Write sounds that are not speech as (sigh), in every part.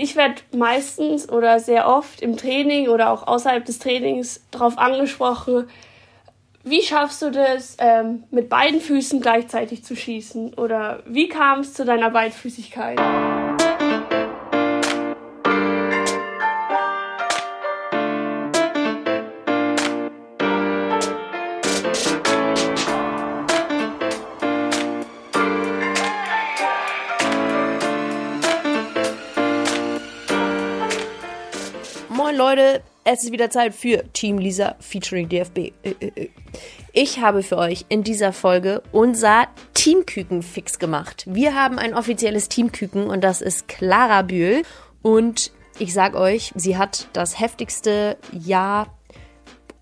Ich werde meistens oder sehr oft im Training oder auch außerhalb des Trainings darauf angesprochen, wie schaffst du das, ähm, mit beiden Füßen gleichzeitig zu schießen? Oder wie kam es zu deiner Beidfüßigkeit? Leute, es ist wieder Zeit für Team Lisa featuring DFB. Äh, äh, äh. Ich habe für euch in dieser Folge unser Teamküken fix gemacht. Wir haben ein offizielles Teamküken und das ist Clara Bühl. Und ich sag euch, sie hat das heftigste Jahr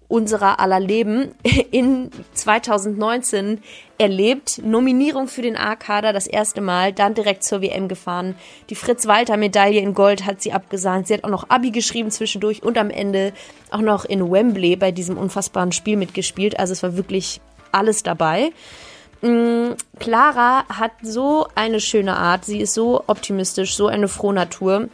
unserer aller Leben (laughs) in 2019 erlebt. Nominierung für den A-Kader das erste Mal, dann direkt zur WM gefahren. Die Fritz-Walter-Medaille in Gold hat sie abgesahnt. Sie hat auch noch Abi geschrieben zwischendurch und am Ende auch noch in Wembley bei diesem unfassbaren Spiel mitgespielt. Also es war wirklich alles dabei. Mm, Clara hat so eine schöne Art. Sie ist so optimistisch, so eine frohe Natur.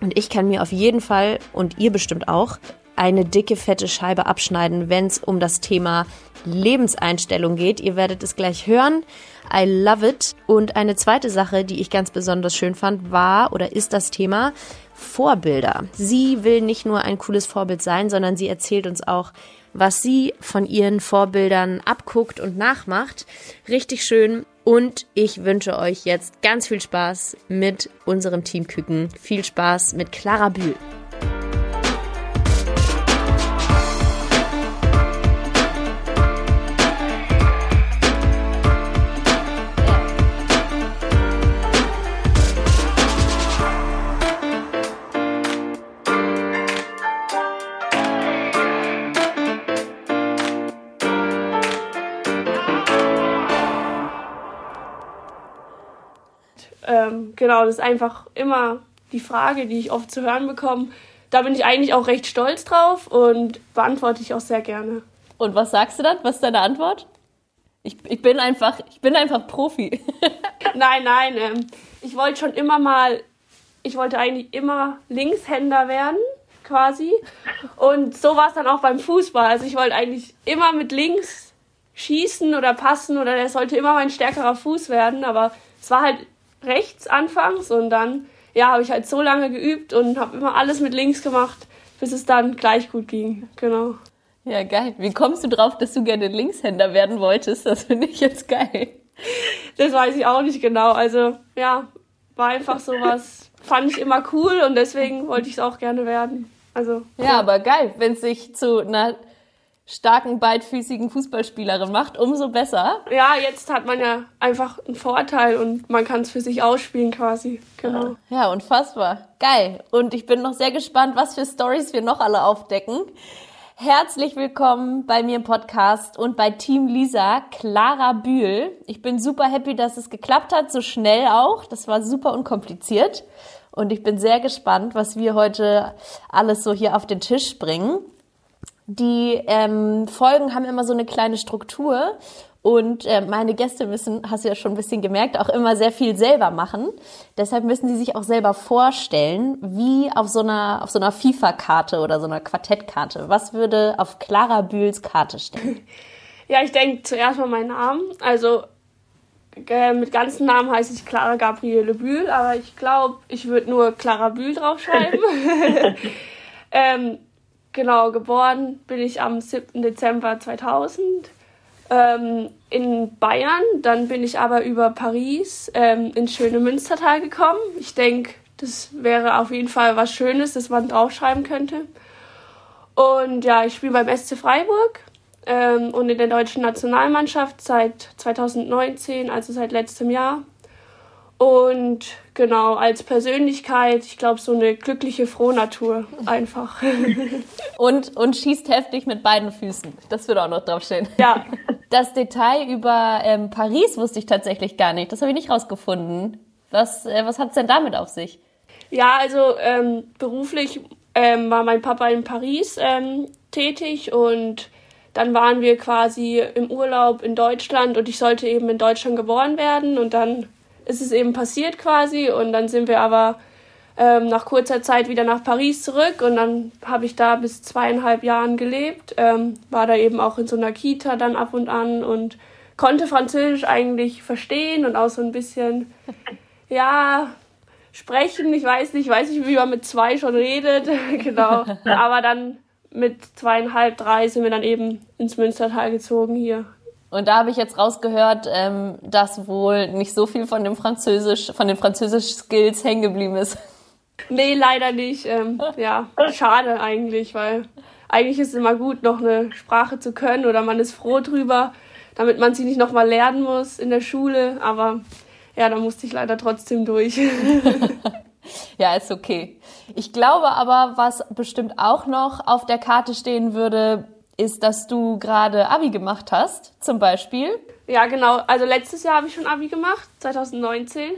Und ich kann mir auf jeden Fall, und ihr bestimmt auch, eine dicke, fette Scheibe abschneiden, wenn es um das Thema Lebenseinstellung geht. Ihr werdet es gleich hören. I love it. Und eine zweite Sache, die ich ganz besonders schön fand, war oder ist das Thema Vorbilder. Sie will nicht nur ein cooles Vorbild sein, sondern sie erzählt uns auch, was sie von ihren Vorbildern abguckt und nachmacht. Richtig schön. Und ich wünsche euch jetzt ganz viel Spaß mit unserem Team Küken. Viel Spaß mit Clara Bühl. Das ist einfach immer die Frage, die ich oft zu hören bekomme. Da bin ich eigentlich auch recht stolz drauf und beantworte ich auch sehr gerne. Und was sagst du dann? Was ist deine Antwort? Ich, ich bin einfach, ich bin einfach Profi. (laughs) nein, nein. Ähm, ich wollte schon immer mal, ich wollte eigentlich immer Linkshänder werden, quasi. Und so war es dann auch beim Fußball. Also ich wollte eigentlich immer mit links schießen oder passen oder der sollte immer mein stärkerer Fuß werden. Aber es war halt rechts anfangs und dann ja, habe ich halt so lange geübt und habe immer alles mit links gemacht, bis es dann gleich gut ging. Genau. Ja, geil. Wie kommst du drauf, dass du gerne Linkshänder werden wolltest? Das finde ich jetzt geil. Das weiß ich auch nicht genau. Also, ja, war einfach sowas, fand ich immer cool und deswegen wollte ich es auch gerne werden. Also. Ja, ja. aber geil, wenn es sich zu einer starken, beidfüßigen Fußballspielerin macht, umso besser. Ja, jetzt hat man ja einfach einen Vorteil und man kann es für sich ausspielen quasi. Genau. Ja, unfassbar. Geil. Und ich bin noch sehr gespannt, was für Stories wir noch alle aufdecken. Herzlich willkommen bei mir im Podcast und bei Team Lisa, Clara Bühl. Ich bin super happy, dass es geklappt hat, so schnell auch. Das war super unkompliziert. Und ich bin sehr gespannt, was wir heute alles so hier auf den Tisch bringen. Die ähm, Folgen haben immer so eine kleine Struktur und äh, meine Gäste müssen, hast du ja schon ein bisschen gemerkt, auch immer sehr viel selber machen. Deshalb müssen sie sich auch selber vorstellen, wie auf so einer, auf so einer FIFA-Karte oder so einer Quartettkarte. Was würde auf Clara Bühls Karte stehen? (laughs) Ja, ich denke zuerst mal meinen Namen. Also äh, mit ganzen Namen heiße ich Clara Gabriele Bühl, aber ich glaube, ich würde nur Clara Bühl draufschreiben. (laughs) (laughs) ähm, Genau, geboren bin ich am 7. Dezember 2000 ähm, in Bayern. Dann bin ich aber über Paris ähm, ins schöne Münstertal gekommen. Ich denke, das wäre auf jeden Fall was Schönes, das man draufschreiben könnte. Und ja, ich spiele beim SC Freiburg ähm, und in der deutschen Nationalmannschaft seit 2019, also seit letztem Jahr. Und genau, als Persönlichkeit, ich glaube, so eine glückliche Frohnatur einfach. (laughs) und, und schießt heftig mit beiden Füßen. Das würde auch noch draufstehen. Ja. (laughs) Das Detail über ähm, Paris wusste ich tatsächlich gar nicht. Das habe ich nicht rausgefunden. Was, äh, was hat es denn damit auf sich? Ja, also ähm, beruflich ähm, war mein Papa in Paris ähm, tätig und dann waren wir quasi im Urlaub in Deutschland und ich sollte eben in Deutschland geboren werden und dann ist es eben passiert quasi und dann sind wir aber ähm, nach kurzer Zeit wieder nach Paris zurück und dann habe ich da bis zweieinhalb Jahren gelebt, ähm, war da eben auch in so einer Kita dann ab und an und konnte Französisch eigentlich verstehen und auch so ein bisschen, (laughs) ja, sprechen. Ich weiß nicht, ich weiß nicht, wie man mit zwei schon redet, (laughs) genau. (laughs) Aber dann mit zweieinhalb, drei sind wir dann eben ins Münstertal gezogen hier. Und da habe ich jetzt rausgehört, ähm, dass wohl nicht so viel von dem Französisch, von den Französisch-Skills hängen geblieben ist. Nee, leider nicht. Ähm, ja, schade eigentlich, weil eigentlich ist es immer gut, noch eine Sprache zu können oder man ist froh drüber, damit man sie nicht nochmal lernen muss in der Schule. Aber ja, da musste ich leider trotzdem durch. (laughs) ja, ist okay. Ich glaube aber, was bestimmt auch noch auf der Karte stehen würde, ist, dass du gerade Abi gemacht hast, zum Beispiel. Ja, genau. Also letztes Jahr habe ich schon Abi gemacht, 2019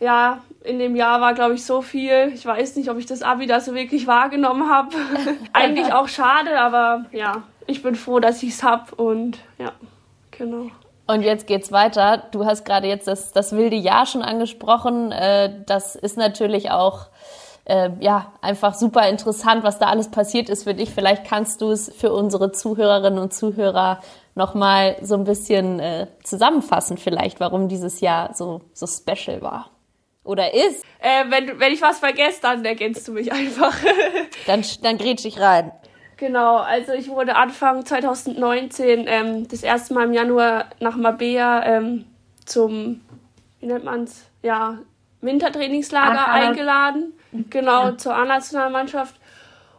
ja, in dem Jahr war, glaube ich, so viel. Ich weiß nicht, ob ich das Abi da so wirklich wahrgenommen habe. (laughs) Eigentlich auch schade, aber ja, ich bin froh, dass ich es habe und ja, genau. Und jetzt geht's weiter. Du hast gerade jetzt das, das wilde Jahr schon angesprochen. Äh, das ist natürlich auch äh, ja einfach super interessant, was da alles passiert ist für dich. Vielleicht kannst du es für unsere Zuhörerinnen und Zuhörer nochmal so ein bisschen äh, zusammenfassen, vielleicht, warum dieses Jahr so, so special war. Oder ist? Äh, wenn, wenn ich was vergesse, dann ergänzt du mich einfach. (laughs) dann, dann grätsch ich rein. Genau, also ich wurde Anfang 2019 ähm, das erste Mal im Januar nach Mabea ähm, zum, wie nennt man's, ja, Wintertrainingslager eingeladen. Genau, ja. zur A-Nationalmannschaft.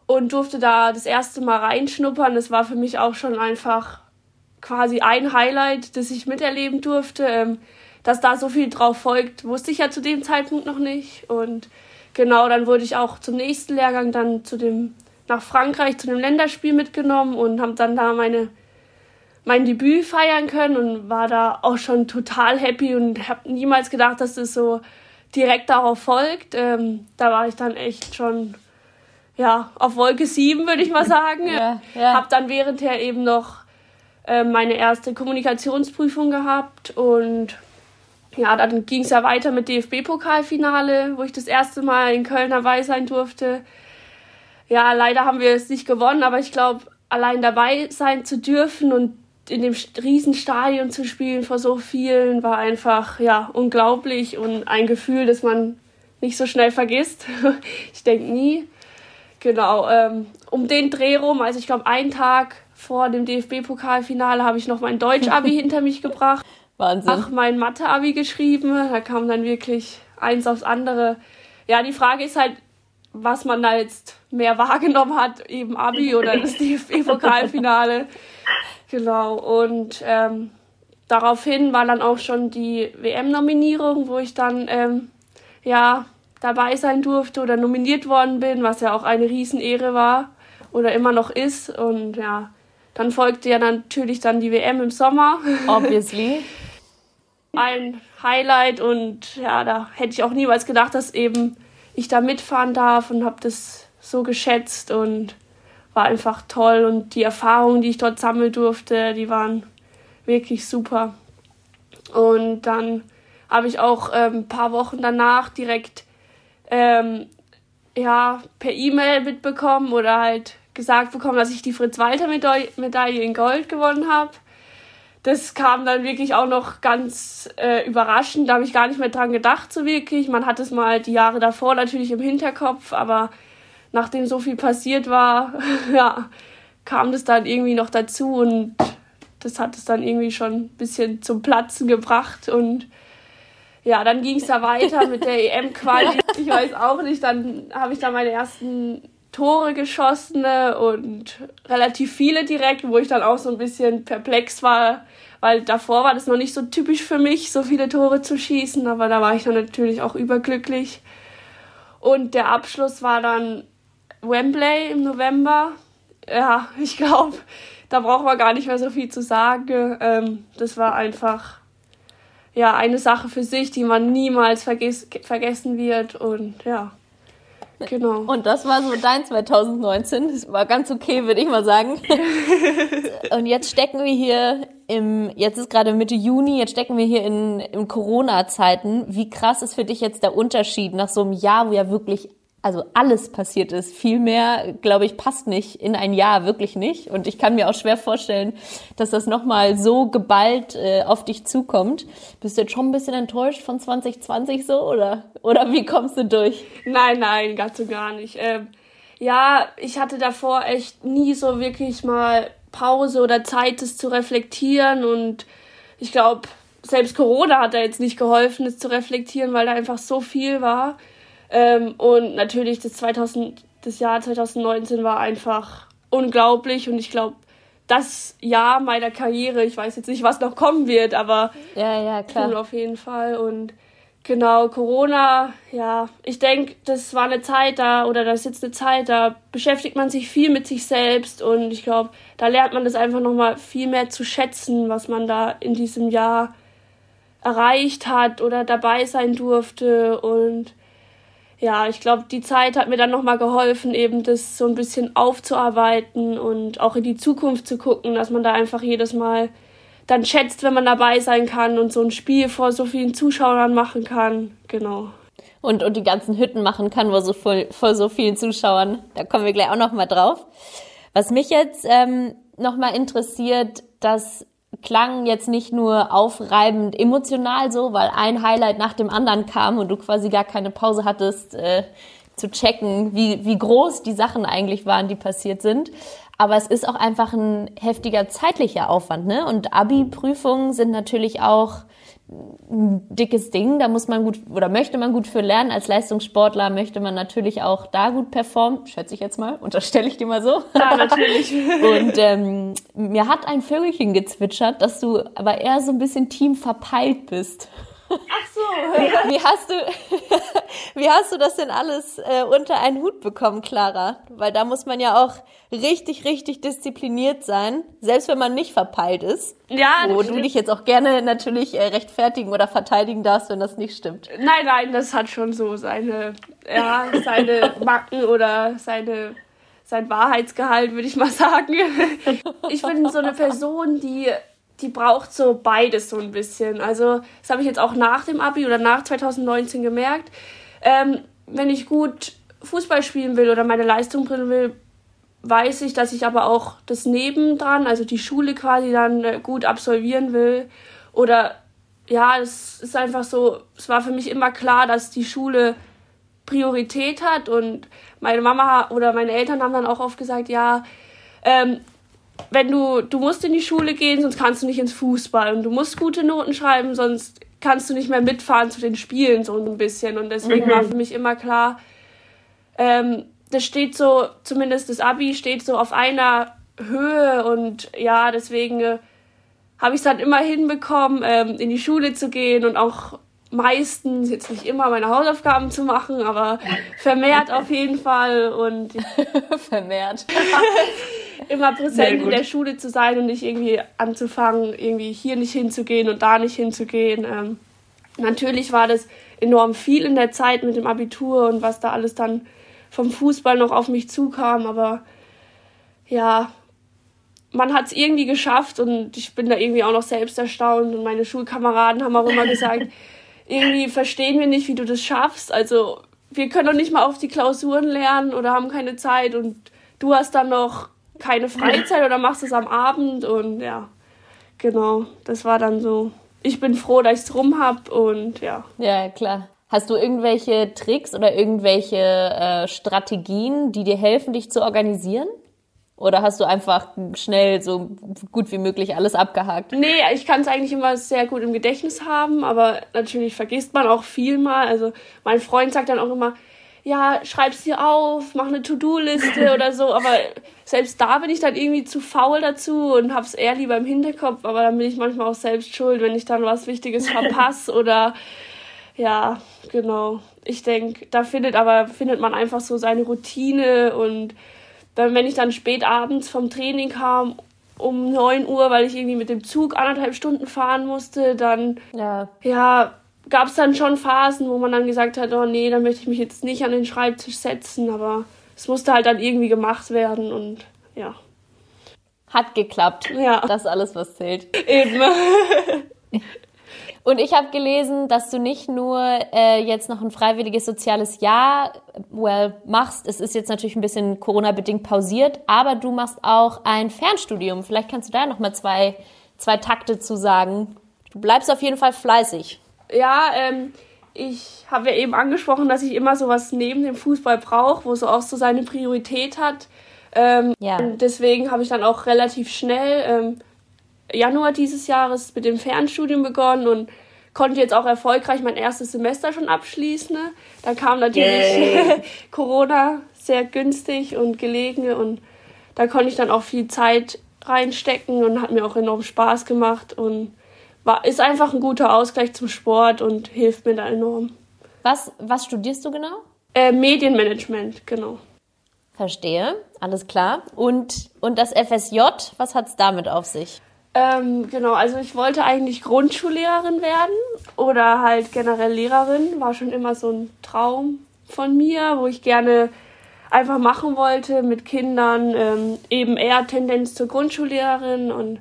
Und durfte da das erste Mal reinschnuppern. Das war für mich auch schon einfach quasi ein Highlight, das ich miterleben durfte. Ähm, dass da so viel drauf folgt, wusste ich ja zu dem Zeitpunkt noch nicht. Und genau, dann wurde ich auch zum nächsten Lehrgang dann zu dem, nach Frankreich zu dem Länderspiel mitgenommen und habe dann da meine, mein Debüt feiern können und war da auch schon total happy und habe niemals gedacht, dass das so direkt darauf folgt. Ähm, da war ich dann echt schon ja, auf Wolke 7, würde ich mal sagen. (laughs) Ja, ja. Habe dann währendher eben noch äh, meine erste Kommunikationsprüfung gehabt und ja, dann ging es ja weiter mit DFB-Pokalfinale, wo ich das erste Mal in Köln dabei sein durfte. Ja, leider haben wir es nicht gewonnen, aber ich glaube, allein dabei sein zu dürfen und in dem Riesenstadion zu spielen vor so vielen war einfach ja unglaublich und ein Gefühl, das man nicht so schnell vergisst. (laughs) ich denke nie. Genau, ähm, um den Dreh rum, also ich glaube, einen Tag vor dem DFB-Pokalfinale habe ich noch mein Deutsch-Abi (laughs) hinter mich gebracht. Wahnsinn. Ach, mein Mathe-Abi geschrieben. Da kam dann wirklich eins aufs andere. Ja, die Frage ist halt, was man da jetzt mehr (laughs) wahrgenommen hat, eben Abi oder das DFB-Pokalfinale. Genau. Und ähm, daraufhin war dann auch schon die WM-Nominierung, wo ich dann ähm, ja dabei sein durfte oder nominiert worden bin, was ja auch eine Riesenehre war oder immer noch ist. Und ja, dann folgte ja natürlich dann die WM im Sommer. Obviously. (laughs) Ein Highlight und ja, da hätte ich auch niemals gedacht, dass eben ich da mitfahren darf und habe das so geschätzt und war einfach toll und die Erfahrungen, die ich dort sammeln durfte, die waren wirklich super. Und dann habe ich auch ähm, ein paar Wochen danach direkt ähm, ja, per E-Mail mitbekommen oder halt gesagt bekommen, dass ich die Fritz-Walter-Medaille in Gold gewonnen habe. Das kam dann wirklich auch noch ganz äh, überraschend. Da habe ich gar nicht mehr dran gedacht, so wirklich. Man hat es mal die Jahre davor natürlich im Hinterkopf, aber nachdem so viel passiert war, (laughs) ja, kam das dann irgendwie noch dazu und das hat es dann irgendwie schon ein bisschen zum Platzen gebracht und ja, dann ging es da weiter mit der (laughs) EM-Quali. Ich weiß auch nicht, dann habe ich da meine ersten Tore geschossen und relativ viele direkt, wo ich dann auch so ein bisschen perplex war, weil davor war das noch nicht so typisch für mich, so viele Tore zu schießen, aber da war ich dann natürlich auch überglücklich. Und der Abschluss war dann Wembley im November. Ja, (laughs) ich glaube, da braucht man gar nicht mehr so viel zu sagen. Ähm, das war einfach ja eine Sache für sich, die man niemals verges vergessen wird und ja Genau. Und das war so dein 2019. Das war ganz okay, würde ich mal sagen. (laughs) Und jetzt stecken wir hier im, jetzt ist gerade Mitte Juni, jetzt stecken wir hier in, in Corona-Zeiten. Wie krass ist für dich jetzt der Unterschied nach so einem Jahr, wo ja wirklich also alles passiert ist. Viel mehr, glaube ich, passt nicht in ein Jahr, wirklich nicht. Und ich kann mir auch schwer vorstellen, dass das nochmal so geballt äh, auf dich zukommt. Bist du jetzt schon ein bisschen enttäuscht von 2020 so oder, oder wie kommst du durch? Nein, nein, ganz und gar nicht. Ähm, ja, ich hatte davor echt nie so wirklich mal Pause oder Zeit, es zu reflektieren und ich glaube, selbst Corona hat da jetzt nicht geholfen, es zu reflektieren, weil da einfach so viel war. Ähm, und natürlich das, 2000, das Jahr 2019 war einfach unglaublich und ich glaube, das Jahr meiner Karriere, ich weiß jetzt nicht, was noch kommen wird, aber ja, ja, klar. auf jeden Fall und Genau, Corona, ja, ich denke, das war eine Zeit da, oder das ist jetzt eine Zeit, da beschäftigt man sich viel mit sich selbst und ich glaube, da lernt man das einfach nochmal viel mehr zu schätzen, was man da in diesem Jahr erreicht hat oder dabei sein durfte und ja, ich glaube, die Zeit hat mir dann nochmal geholfen, eben das so ein bisschen aufzuarbeiten und auch in die Zukunft zu gucken, dass man da einfach jedes Mal dann schätzt, wenn man dabei sein kann und so ein Spiel vor so vielen Zuschauern machen kann. Genau. Und, und die ganzen Hütten machen kann vor so, voll, vor so vielen Zuschauern. Da kommen wir gleich auch nochmal drauf. Was mich jetzt ähm, nochmal interessiert, das klang jetzt nicht nur aufreibend emotional so, weil ein Highlight nach dem anderen kam und du quasi gar keine Pause hattest äh, zu checken, wie, wie groß die Sachen eigentlich waren, die passiert sind. Aber es ist auch einfach ein heftiger zeitlicher Aufwand, ne? Und Abi-Prüfungen sind natürlich auch ein dickes Ding. Da muss man gut oder möchte man gut für lernen. Als Leistungssportler möchte man natürlich auch da gut performen. Schätze ich jetzt mal. (laughs) Unterstelle ich dir mal so. Ja, natürlich. (laughs) Und ähm, mir hat ein Vögelchen gezwitschert, dass du aber eher so ein bisschen Team verpeilt bist. Ach so. Wie hast du, (laughs) wie hast du das denn alles äh, unter einen Hut bekommen, Clara? Weil da muss man ja auch richtig, richtig diszipliniert sein, selbst wenn man nicht verpeilt ist. Ja. Wo du dich jetzt auch gerne natürlich äh, rechtfertigen oder verteidigen darfst, wenn das nicht stimmt. Nein, nein, das hat schon so seine, ja, seine Macken oder seine sein Wahrheitsgehalt, würde ich mal sagen. (laughs) Ich bin so eine Person, die die braucht so beides so ein bisschen. Also, das habe ich jetzt auch nach dem Abi oder nach 2019 gemerkt. Ähm, wenn ich gut Fußball spielen will oder meine Leistung bringen will, weiß ich, dass ich aber auch das nebendran, also die Schule quasi dann äh, gut absolvieren will. Oder ja, es ist einfach so, es war für mich immer klar, dass die Schule Priorität hat und meine Mama oder meine Eltern haben dann auch oft gesagt, ja, ähm, wenn du, du musst in die Schule gehen, sonst kannst du nicht ins Fußball und du musst gute Noten schreiben, sonst kannst du nicht mehr mitfahren zu den Spielen so ein bisschen. Und deswegen mhm. war für mich immer klar, ähm, das steht so, zumindest das Abi steht so auf einer Höhe und ja, deswegen äh, habe ich es dann immer hinbekommen, ähm, in die Schule zu gehen und auch meistens, jetzt nicht immer, meine Hausaufgaben zu machen, aber vermehrt auf jeden Fall und (laughs) vermehrt. (laughs) immer präsent in der Schule zu sein und nicht irgendwie anzufangen, irgendwie hier nicht hinzugehen und da nicht hinzugehen. Ähm, natürlich war das enorm viel in der Zeit mit dem Abitur und was da alles dann vom Fußball noch auf mich zukam, aber ja, man hat es irgendwie geschafft und ich bin da irgendwie auch noch selbst erstaunt und meine Schulkameraden haben auch immer gesagt, (laughs) irgendwie verstehen wir nicht, wie du das schaffst. Also wir können doch nicht mal auf die Klausuren lernen oder haben keine Zeit und du hast dann noch keine Freizeit oder machst es am Abend und ja, genau, das war dann so. Ich bin froh, dass ich es rum habe und ja. Ja, klar. Hast du irgendwelche Tricks oder irgendwelche äh, Strategien, die dir helfen, dich zu organisieren? Oder hast du einfach schnell so gut wie möglich alles abgehakt? Nee, ich kann es eigentlich immer sehr gut im Gedächtnis haben, aber natürlich vergisst man auch viel mal. Also mein Freund sagt dann auch immer, ja, schreib's dir auf, mach eine To-Do-Liste (laughs) oder so, aber selbst da bin ich dann irgendwie zu faul dazu und hab's eher lieber im Hinterkopf, aber dann bin ich manchmal auch selbst schuld, wenn ich dann was Wichtiges verpasse (laughs) oder ja, genau. Ich denke, da findet aber findet man einfach so seine Routine. Und dann, wenn ich dann spät abends vom Training kam, um 9 Uhr, weil ich irgendwie mit dem Zug anderthalb Stunden fahren musste, dann, ja, ja gab es dann schon Phasen, wo man dann gesagt hat, oh nee, dann möchte ich mich jetzt nicht an den Schreibtisch setzen, aber es musste halt dann irgendwie gemacht werden und ja. Hat geklappt. Ja. Das ist alles, was zählt. Eben. (laughs) Und ich habe gelesen, dass du nicht nur äh, jetzt noch ein freiwilliges soziales Jahr well, machst. Es ist jetzt natürlich ein bisschen Corona-bedingt pausiert, aber du machst auch ein Fernstudium. Vielleicht kannst du da noch mal zwei, zwei Takte zu sagen. Du bleibst auf jeden Fall fleißig. Ja, ähm, ich habe ja eben angesprochen, dass ich immer sowas neben dem Fußball brauche, wo es auch so seine Priorität hat. Ähm, ja. deswegen habe ich dann auch relativ schnell ähm, Januar dieses Jahres mit dem Fernstudium begonnen und konnte jetzt auch erfolgreich mein erstes Semester schon abschließen. Da kam natürlich (laughs) Corona sehr günstig und gelegen und da konnte ich dann auch viel Zeit reinstecken und hat mir auch enorm Spaß gemacht und war, ist einfach ein guter Ausgleich zum Sport und hilft mir da enorm. Was, was studierst du genau? Äh, Medienmanagement, genau. Verstehe, alles klar. Und, und das FSJ, was hat es damit auf sich? Ähm, genau, also ich wollte eigentlich Grundschullehrerin werden oder halt generell Lehrerin. War schon immer so ein Traum von mir, wo ich gerne einfach machen wollte mit Kindern. Ähm, eben eher Tendenz zur Grundschullehrerin und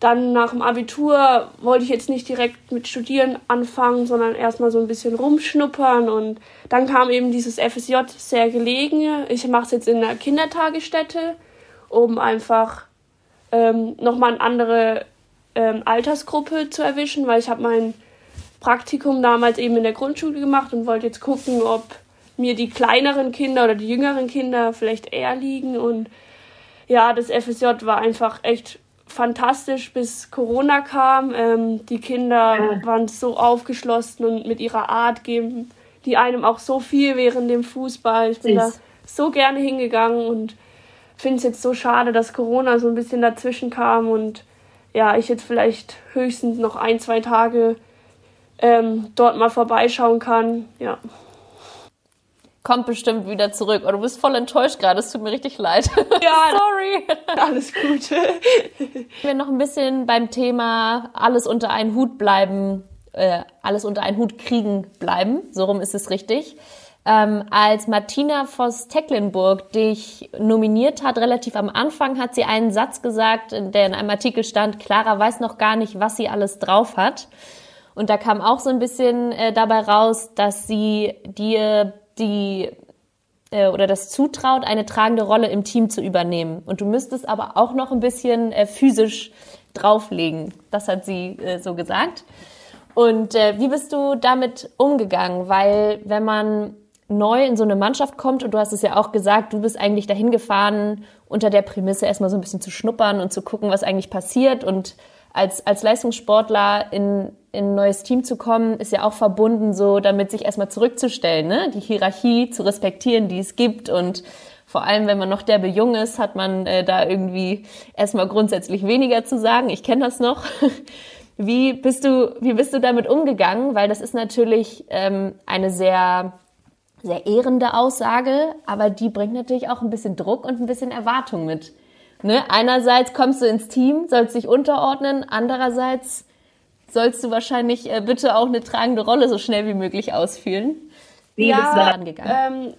dann nach dem Abitur wollte ich jetzt nicht direkt mit Studieren anfangen, sondern erstmal so ein bisschen rumschnuppern und dann kam eben dieses FSJ sehr gelegen. Ich mache es jetzt in einer Kindertagesstätte, um einfach ähm, nochmal eine andere ähm, Altersgruppe zu erwischen, weil ich habe mein Praktikum damals eben in der Grundschule gemacht und wollte jetzt gucken, ob mir die kleineren Kinder oder die jüngeren Kinder vielleicht eher liegen. Und ja, das FSJ war einfach echt fantastisch, bis Corona kam. Ähm, die Kinder waren so aufgeschlossen und mit ihrer Art geben die einem auch so viel während dem Fußball. Ich bin Süß. da so gerne hingegangen und finde es jetzt so schade, dass Corona so ein bisschen dazwischen kam und ja, ich jetzt vielleicht höchstens noch ein, zwei Tage ähm, dort mal vorbeischauen kann. Ja. Kommt bestimmt wieder zurück. Oh, du bist voll enttäuscht gerade. Es tut mir richtig leid. (laughs) Ja, sorry. Alles gut. (laughs) Wir noch ein bisschen beim Thema alles unter einen Hut bleiben, äh, alles unter einen Hut kriegen bleiben. So rum ist es richtig ähm, als Martina Voss-Tecklenburg dich nominiert hat, relativ am Anfang hat sie einen Satz gesagt, der in einem Artikel stand, Clara weiß noch gar nicht, was sie alles drauf hat. Und da kam auch so ein bisschen äh, dabei raus, dass sie dir die äh, oder das zutraut, eine tragende Rolle im Team zu übernehmen. Und du müsstest aber auch noch ein bisschen äh, physisch drauflegen. Das hat sie äh, so gesagt. Und äh, wie bist du damit umgegangen? Weil wenn man neu in so eine Mannschaft kommt und du hast es ja auch gesagt, du bist eigentlich dahin gefahren unter der Prämisse erstmal so ein bisschen zu schnuppern und zu gucken, was eigentlich passiert und als, als Leistungssportler in, in ein neues Team zu kommen, ist ja auch verbunden, so damit sich erstmal zurückzustellen, ne? die Hierarchie zu respektieren, die es gibt und vor allem, wenn man noch derbe jung ist, hat man äh, da irgendwie erstmal grundsätzlich weniger zu sagen. Ich kenne das noch. (laughs) Wie bist du, wie bist du damit umgegangen? Weil das ist natürlich ähm, eine sehr sehr ehrende Aussage, aber die bringt natürlich auch ein bisschen Druck und ein bisschen Erwartung mit. Ne? Einerseits kommst du ins Team, sollst dich unterordnen, andererseits sollst du wahrscheinlich äh, bitte auch eine tragende Rolle so schnell wie möglich ausfüllen. Wie ja, bist du da angegangen?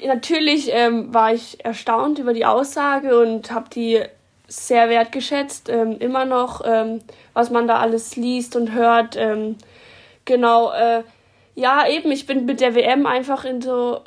Ähm, natürlich ähm, war ich erstaunt über die Aussage und habe die sehr wertgeschätzt, ähm, immer noch, ähm, was man da alles liest und hört. Ähm, genau, äh, ja, eben, ich bin mit der WM einfach in so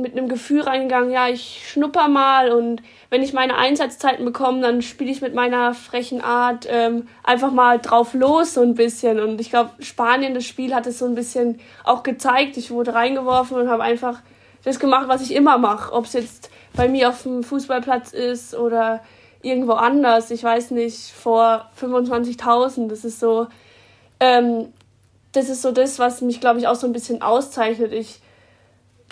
mit einem Gefühl reingegangen, ja, ich schnupper mal und wenn ich meine Einsatzzeiten bekomme, dann spiele ich mit meiner frechen Art ähm, einfach mal drauf los so ein bisschen. Und ich glaube, Spanien, das Spiel hat es so ein bisschen auch gezeigt. Ich wurde reingeworfen und habe einfach das gemacht, was ich immer mache. Ob es jetzt bei mir auf dem Fußballplatz ist oder irgendwo anders. Ich weiß nicht, vor 25.000. Das ist so, ähm, das ist so das, was mich, glaube ich, auch so ein bisschen auszeichnet. Ich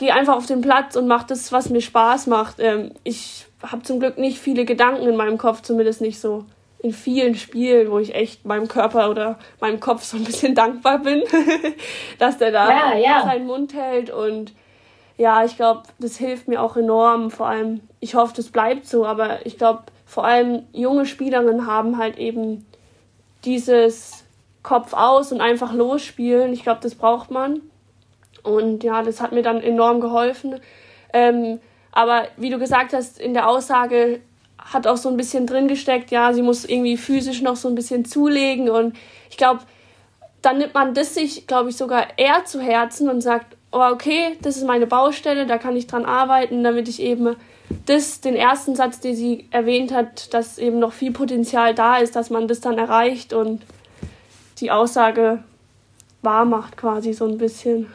gehe einfach auf den Platz und mache das, was mir Spaß macht. Ähm, ich habe zum Glück nicht viele Gedanken in meinem Kopf, zumindest nicht so in vielen Spielen, wo ich echt meinem Körper oder meinem Kopf so ein bisschen (laughs) dankbar bin, (laughs) dass der da ja, ja. seinen Mund hält. Und ja, ich glaube, das hilft mir auch enorm. Vor allem, ich hoffe, das bleibt so, aber ich glaube, vor allem junge Spielerinnen haben halt eben dieses Kopf aus und einfach losspielen. Ich glaube, das braucht man. Und ja, das hat mir dann enorm geholfen. Ähm, aber wie du gesagt hast, in der Aussage hat auch so ein bisschen drin gesteckt, ja, sie muss irgendwie physisch noch so ein bisschen zulegen. Und ich glaube, dann nimmt man das sich, glaube ich, sogar eher zu Herzen und sagt, oh, okay, das ist meine Baustelle, da kann ich dran arbeiten, damit ich eben das, den ersten Satz, den sie erwähnt hat, dass eben noch viel Potenzial da ist, dass man das dann erreicht und die Aussage wahr macht quasi so ein bisschen.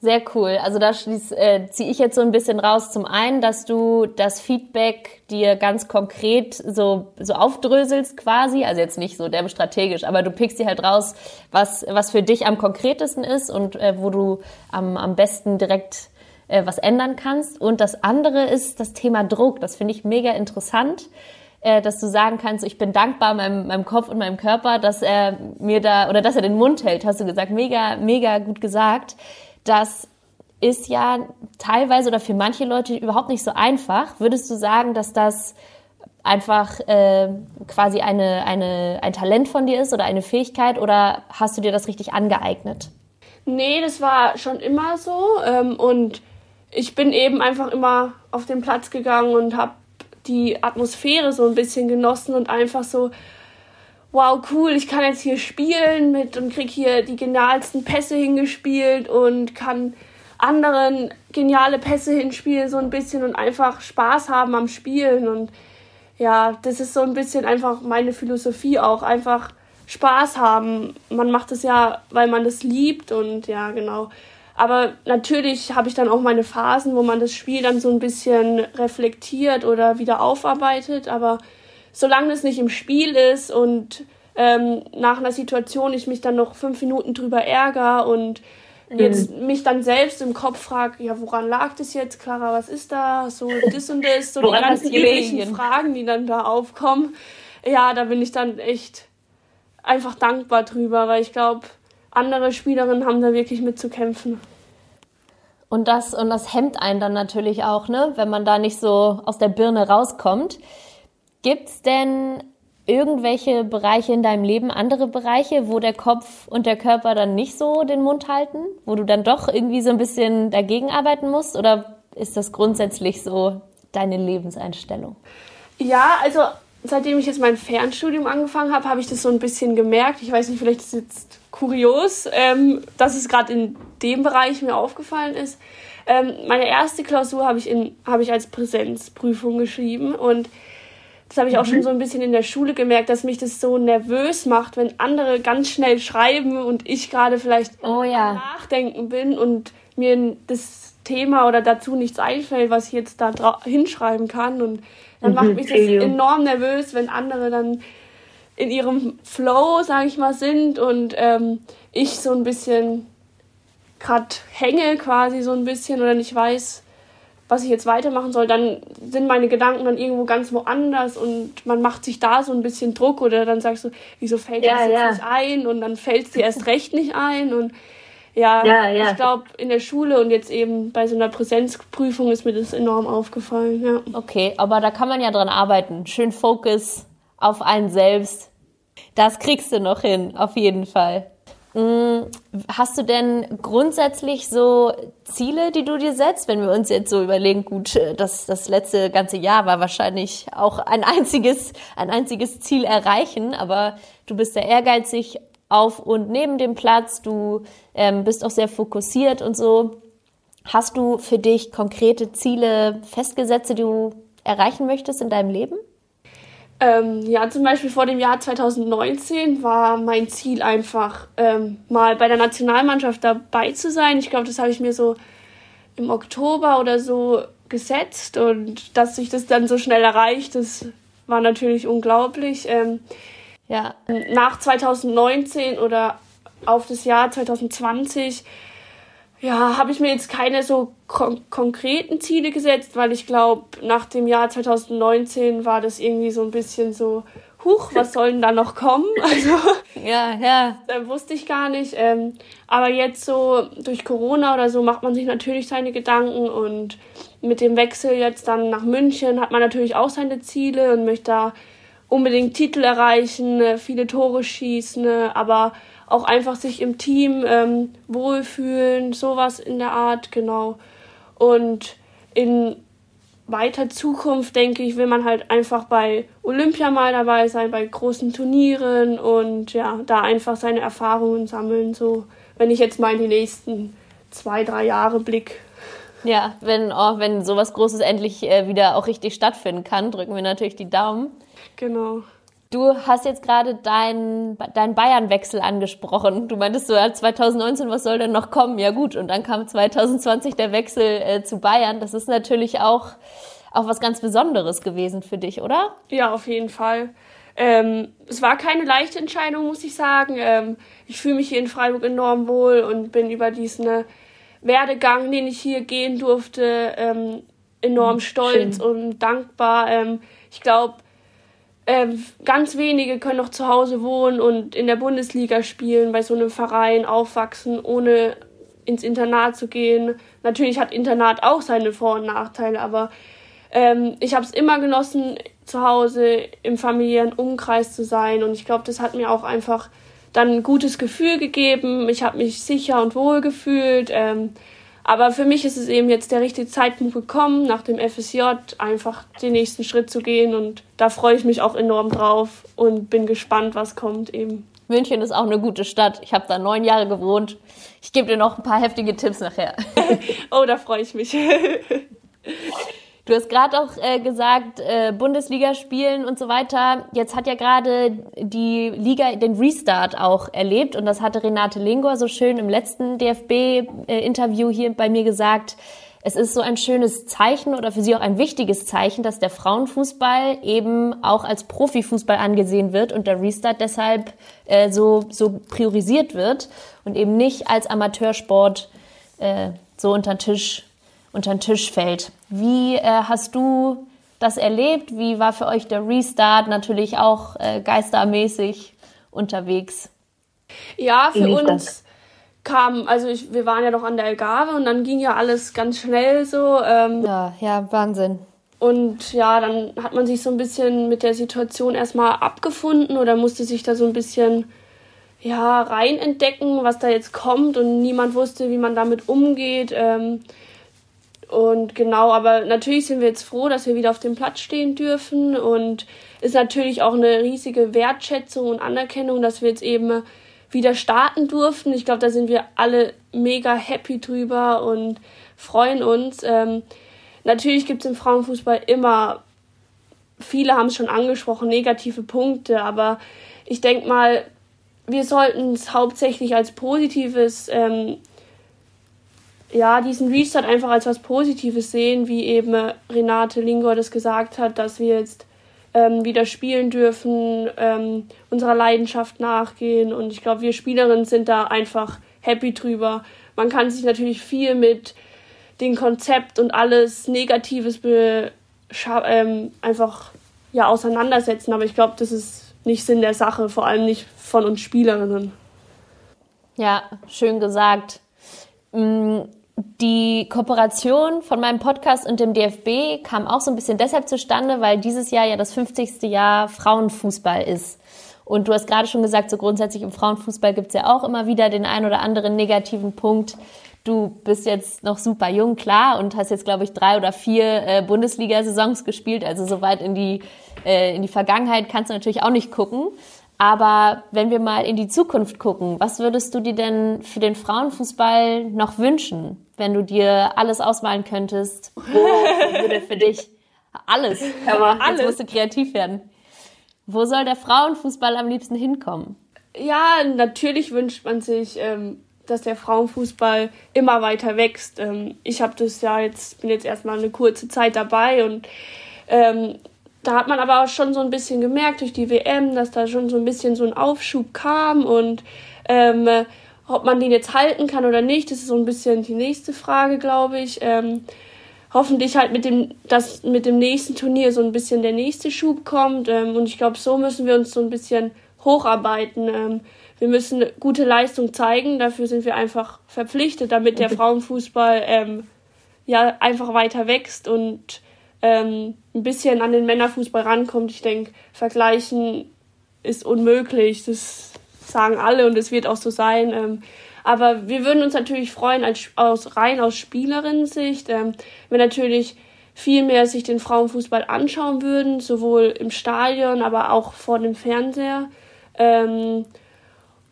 Sehr cool. Also da äh, ziehe ich jetzt so ein bisschen raus. Zum einen, dass du das Feedback dir ganz konkret so, so aufdröselst quasi. Also jetzt nicht so derbe strategisch, aber du pickst dir halt raus, was, was für dich am konkretesten ist und äh, wo du am, am besten direkt äh, was ändern kannst. Und das andere ist das Thema Druck. Das finde ich mega interessant äh, dass du sagen kannst, ich bin dankbar meinem, meinem Kopf und meinem Körper, dass er mir da oder dass er den Mund hält, hast du gesagt, mega, mega gut gesagt das ist ja teilweise oder für manche Leute überhaupt nicht so einfach. Würdest du sagen, dass das einfach äh, quasi eine, eine, ein Talent von dir ist oder eine Fähigkeit oder hast du dir das richtig angeeignet? Nee, das war schon immer so ähm, und ich bin eben einfach immer auf den Platz gegangen und habe die Atmosphäre so ein bisschen genossen und einfach so wow, cool, ich kann jetzt hier spielen mit und krieg hier die genialsten Pässe hingespielt und kann anderen geniale Pässe hinspielen, so ein bisschen und einfach Spaß haben am Spielen. Und ja, das ist so ein bisschen einfach meine Philosophie auch, einfach Spaß haben. Man macht es ja, weil man das liebt und ja, genau. Aber natürlich habe ich dann auch meine Phasen, wo man das Spiel dann so ein bisschen reflektiert oder wieder aufarbeitet. Aber solange es nicht im Spiel ist und ähm, nach einer Situation ich mich dann noch fünf Minuten drüber ärgere und mhm. jetzt mich dann selbst im Kopf frage, ja, woran lag das jetzt, Clara, was ist da, so das und das, so (laughs) die ganzen üblichen Fragen, die dann da aufkommen. Ja, da bin ich dann echt einfach dankbar drüber, weil ich glaube, andere Spielerinnen haben da wirklich mit zu kämpfen. Und das, und das hemmt einen dann natürlich auch, ne, wenn man da nicht so aus der Birne rauskommt. Gibt's denn irgendwelche Bereiche in deinem Leben, andere Bereiche, wo der Kopf und der Körper dann nicht so den Mund halten, wo du dann doch irgendwie so ein bisschen dagegen arbeiten musst? Oder ist das grundsätzlich so deine Lebenseinstellung? Ja, also seitdem ich jetzt mein Fernstudium angefangen habe, habe ich das so ein bisschen gemerkt. Ich weiß nicht, vielleicht ist es jetzt kurios, ähm, dass es gerade in dem Bereich mir aufgefallen ist. Ähm, meine erste Klausur habe ich, hab ich als Präsenzprüfung geschrieben und das habe ich auch mhm. schon so ein bisschen in der Schule gemerkt, dass mich das so nervös macht, wenn andere ganz schnell schreiben und ich gerade vielleicht oh, ja. nachdenken bin und mir das Thema oder dazu nichts einfällt, was ich jetzt da hinschreiben kann. Und dann mhm, macht mich das enorm nervös, wenn andere dann in ihrem Flow, sage ich mal, sind und ähm, ich so ein bisschen gerade hänge quasi so ein bisschen oder nicht weiß, was ich jetzt weitermachen soll, dann sind meine Gedanken dann irgendwo ganz woanders und man macht sich da so ein bisschen Druck oder dann sagst du, wieso fällt ja, das jetzt ja. nicht ein und dann fällt es dir erst recht nicht ein und ja, ja, ich glaube in der Schule und jetzt eben bei so einer Präsenzprüfung ist mir das enorm aufgefallen, ja. Okay, aber da kann man ja dran arbeiten. Schön Fokus auf einen selbst. Das kriegst du noch hin, auf jeden Fall. Mm, hast du denn grundsätzlich so Ziele, die du dir setzt, wenn wir uns jetzt so überlegen, gut, äh, das, das letzte ganze Jahr war wahrscheinlich auch ein einziges, ein einziges Ziel erreichen, aber du bist sehr ehrgeizig auf und neben dem Platz, du ähm, bist auch sehr fokussiert und so. Hast du für dich konkrete Ziele festgesetzt, die du erreichen möchtest in deinem Leben? Ähm, ja, zum Beispiel vor dem Jahr 2019 war mein Ziel einfach, ähm, mal bei der Nationalmannschaft dabei zu sein. Ich glaube, das habe ich mir so im Oktober oder so gesetzt und dass sich das dann so schnell erreicht, das war natürlich unglaublich. Ähm, ja. Nach 2019 oder auf das Jahr 2020 ja, habe ich mir jetzt keine so kon konkreten Ziele gesetzt, weil ich glaube, nach dem Jahr 2019 war das irgendwie so ein bisschen so, huch, was soll denn da noch kommen? (laughs) Also, ja, ja. Da wusste ich gar nicht. Ähm, aber jetzt so durch Corona oder so macht man sich natürlich seine Gedanken und mit dem Wechsel jetzt dann nach München hat man natürlich auch seine Ziele und möchte da unbedingt Titel erreichen, äh, viele Tore schießen, äh, aber auch einfach sich im Team ähm, wohlfühlen, sowas in der Art, genau. Und in weiter Zukunft, denke ich, will man halt einfach bei Olympia mal dabei sein, bei großen Turnieren und ja, da einfach seine Erfahrungen sammeln, so wenn ich jetzt mal in die nächsten zwei, drei Jahre blick. Ja, wenn, oh, wenn sowas Großes endlich äh, wieder auch richtig stattfinden kann, drücken wir natürlich die Daumen. Genau. Du hast jetzt gerade deinen dein Bayern-Wechsel angesprochen. Du meintest so, ja, 2019, was soll denn noch kommen? Ja gut, und dann kam 2020 der Wechsel äh, zu Bayern. Das ist natürlich auch, auch was ganz Besonderes gewesen für dich, oder? Ja, auf jeden Fall. Ähm, es war keine leichte Entscheidung, muss ich sagen. Ähm, ich fühle mich hier in Freiburg enorm wohl und bin über diesen äh, Werdegang, den ich hier gehen durfte, ähm, enorm hm, stolz Schön. und dankbar. Ähm, ich glaube, ähm, ganz wenige können noch zu Hause wohnen und in der Bundesliga spielen, bei so einem Verein aufwachsen, ohne ins Internat zu gehen. Natürlich hat Internat auch seine Vor- und Nachteile, aber ähm, ich habe es immer genossen, zu Hause im familiären Umkreis zu sein und ich glaube, das hat mir auch einfach dann ein gutes Gefühl gegeben. Ich habe mich sicher und wohl gefühlt. Ähm, aber für mich ist es eben jetzt der richtige Zeitpunkt gekommen, nach dem FSJ einfach den nächsten Schritt zu gehen. Und da freue ich mich auch enorm drauf und bin gespannt, was kommt eben. München ist auch eine gute Stadt. Ich habe da neun Jahre gewohnt. Ich gebe dir noch ein paar heftige Tipps nachher. (laughs) oh, da freue ich mich. (laughs) Du hast gerade auch äh, gesagt, äh, Bundesliga spielen und so weiter. Jetzt hat ja gerade die Liga den Restart auch erlebt und das hatte Renate Lingor so schön im letzten DFB-Interview hier bei mir gesagt. Es ist so ein schönes Zeichen oder für sie auch ein wichtiges Zeichen, dass der Frauenfußball eben auch als Profifußball angesehen wird und der Restart deshalb äh, so, so priorisiert wird und eben nicht als Amateursport äh, so unter den Tisch unter den Tisch fällt. Wie äh, hast du das erlebt? Wie war für euch der Restart? Natürlich auch äh, geistermäßig unterwegs. Ja, für uns das? kam, also ich, wir waren ja noch an der Algarve und dann ging ja alles ganz schnell so. Ähm, ja, ja, Wahnsinn. Und ja, dann hat man sich so ein bisschen mit der Situation erstmal abgefunden oder musste sich da so ein bisschen ja, rein entdecken, was da jetzt kommt und niemand wusste, wie man damit umgeht. Ähm, und genau, aber natürlich sind wir jetzt froh, dass wir wieder auf dem Platz stehen dürfen und ist natürlich auch eine riesige Wertschätzung und Anerkennung, dass wir jetzt eben wieder starten durften. Ich glaube, da sind wir alle mega happy drüber und freuen uns. Ähm, natürlich gibt es im Frauenfußball immer, viele haben es schon angesprochen, negative Punkte, aber ich denke mal, wir sollten es hauptsächlich als positives ähm, ja, diesen Restart einfach als was Positives sehen, wie eben Renate Lingor das gesagt hat, dass wir jetzt ähm, wieder spielen dürfen, ähm, unserer Leidenschaft nachgehen. Und ich glaube, wir Spielerinnen sind da einfach happy drüber. Man kann sich natürlich viel mit dem Konzept und alles Negatives ähm, einfach ja, auseinandersetzen, aber ich glaube, das ist nicht Sinn der Sache, vor allem nicht von uns Spielerinnen. Ja, schön gesagt. Die Kooperation von meinem Podcast und dem DFB kam auch so ein bisschen deshalb zustande, weil dieses Jahr ja das 50. Jahr Frauenfußball ist. Und du hast gerade schon gesagt, so grundsätzlich im Frauenfußball gibt es ja auch immer wieder den ein oder anderen negativen Punkt. Du bist jetzt noch super jung, klar, und hast jetzt, glaube ich, drei oder vier äh, Bundesliga-Saisons gespielt. Also so weit in die, äh, in die Vergangenheit kannst du natürlich auch nicht gucken. Aber wenn wir mal in die Zukunft gucken, was würdest du dir denn für den Frauenfußball noch wünschen, wenn du dir alles ausmalen könntest? Wo (laughs) würde für dich alles, aber alles. jetzt musst du kreativ werden. Wo soll der Frauenfußball am liebsten hinkommen? Ja, natürlich wünscht man sich, ähm, dass der Frauenfußball immer weiter wächst. Ähm, ich habe das ja jetzt, bin jetzt erstmal eine kurze Zeit dabei und ähm, da hat man aber auch schon so ein bisschen gemerkt durch die WM, dass da schon so ein bisschen so ein Aufschub kam und ähm, ob man den jetzt halten kann oder nicht, das ist so ein bisschen die nächste Frage, glaube ich. Ähm, hoffentlich halt mit dem, dass mit dem nächsten Turnier so ein bisschen der nächste Schub kommt. Ähm, und ich glaube, so müssen wir uns so ein bisschen hocharbeiten. Ähm, wir müssen gute Leistung zeigen, dafür sind wir einfach verpflichtet, damit der Frauenfußball ähm, ja einfach weiter wächst und ähm, ein bisschen an den Männerfußball rankommt. Ich denke, vergleichen ist unmöglich. Das sagen alle und es wird auch so sein. Ähm, aber wir würden uns natürlich freuen, als, aus, rein aus Spielerinnen-Sicht, ähm, wenn natürlich viel mehr sich den Frauenfußball anschauen würden, sowohl im Stadion, aber auch vor dem Fernseher. Ähm,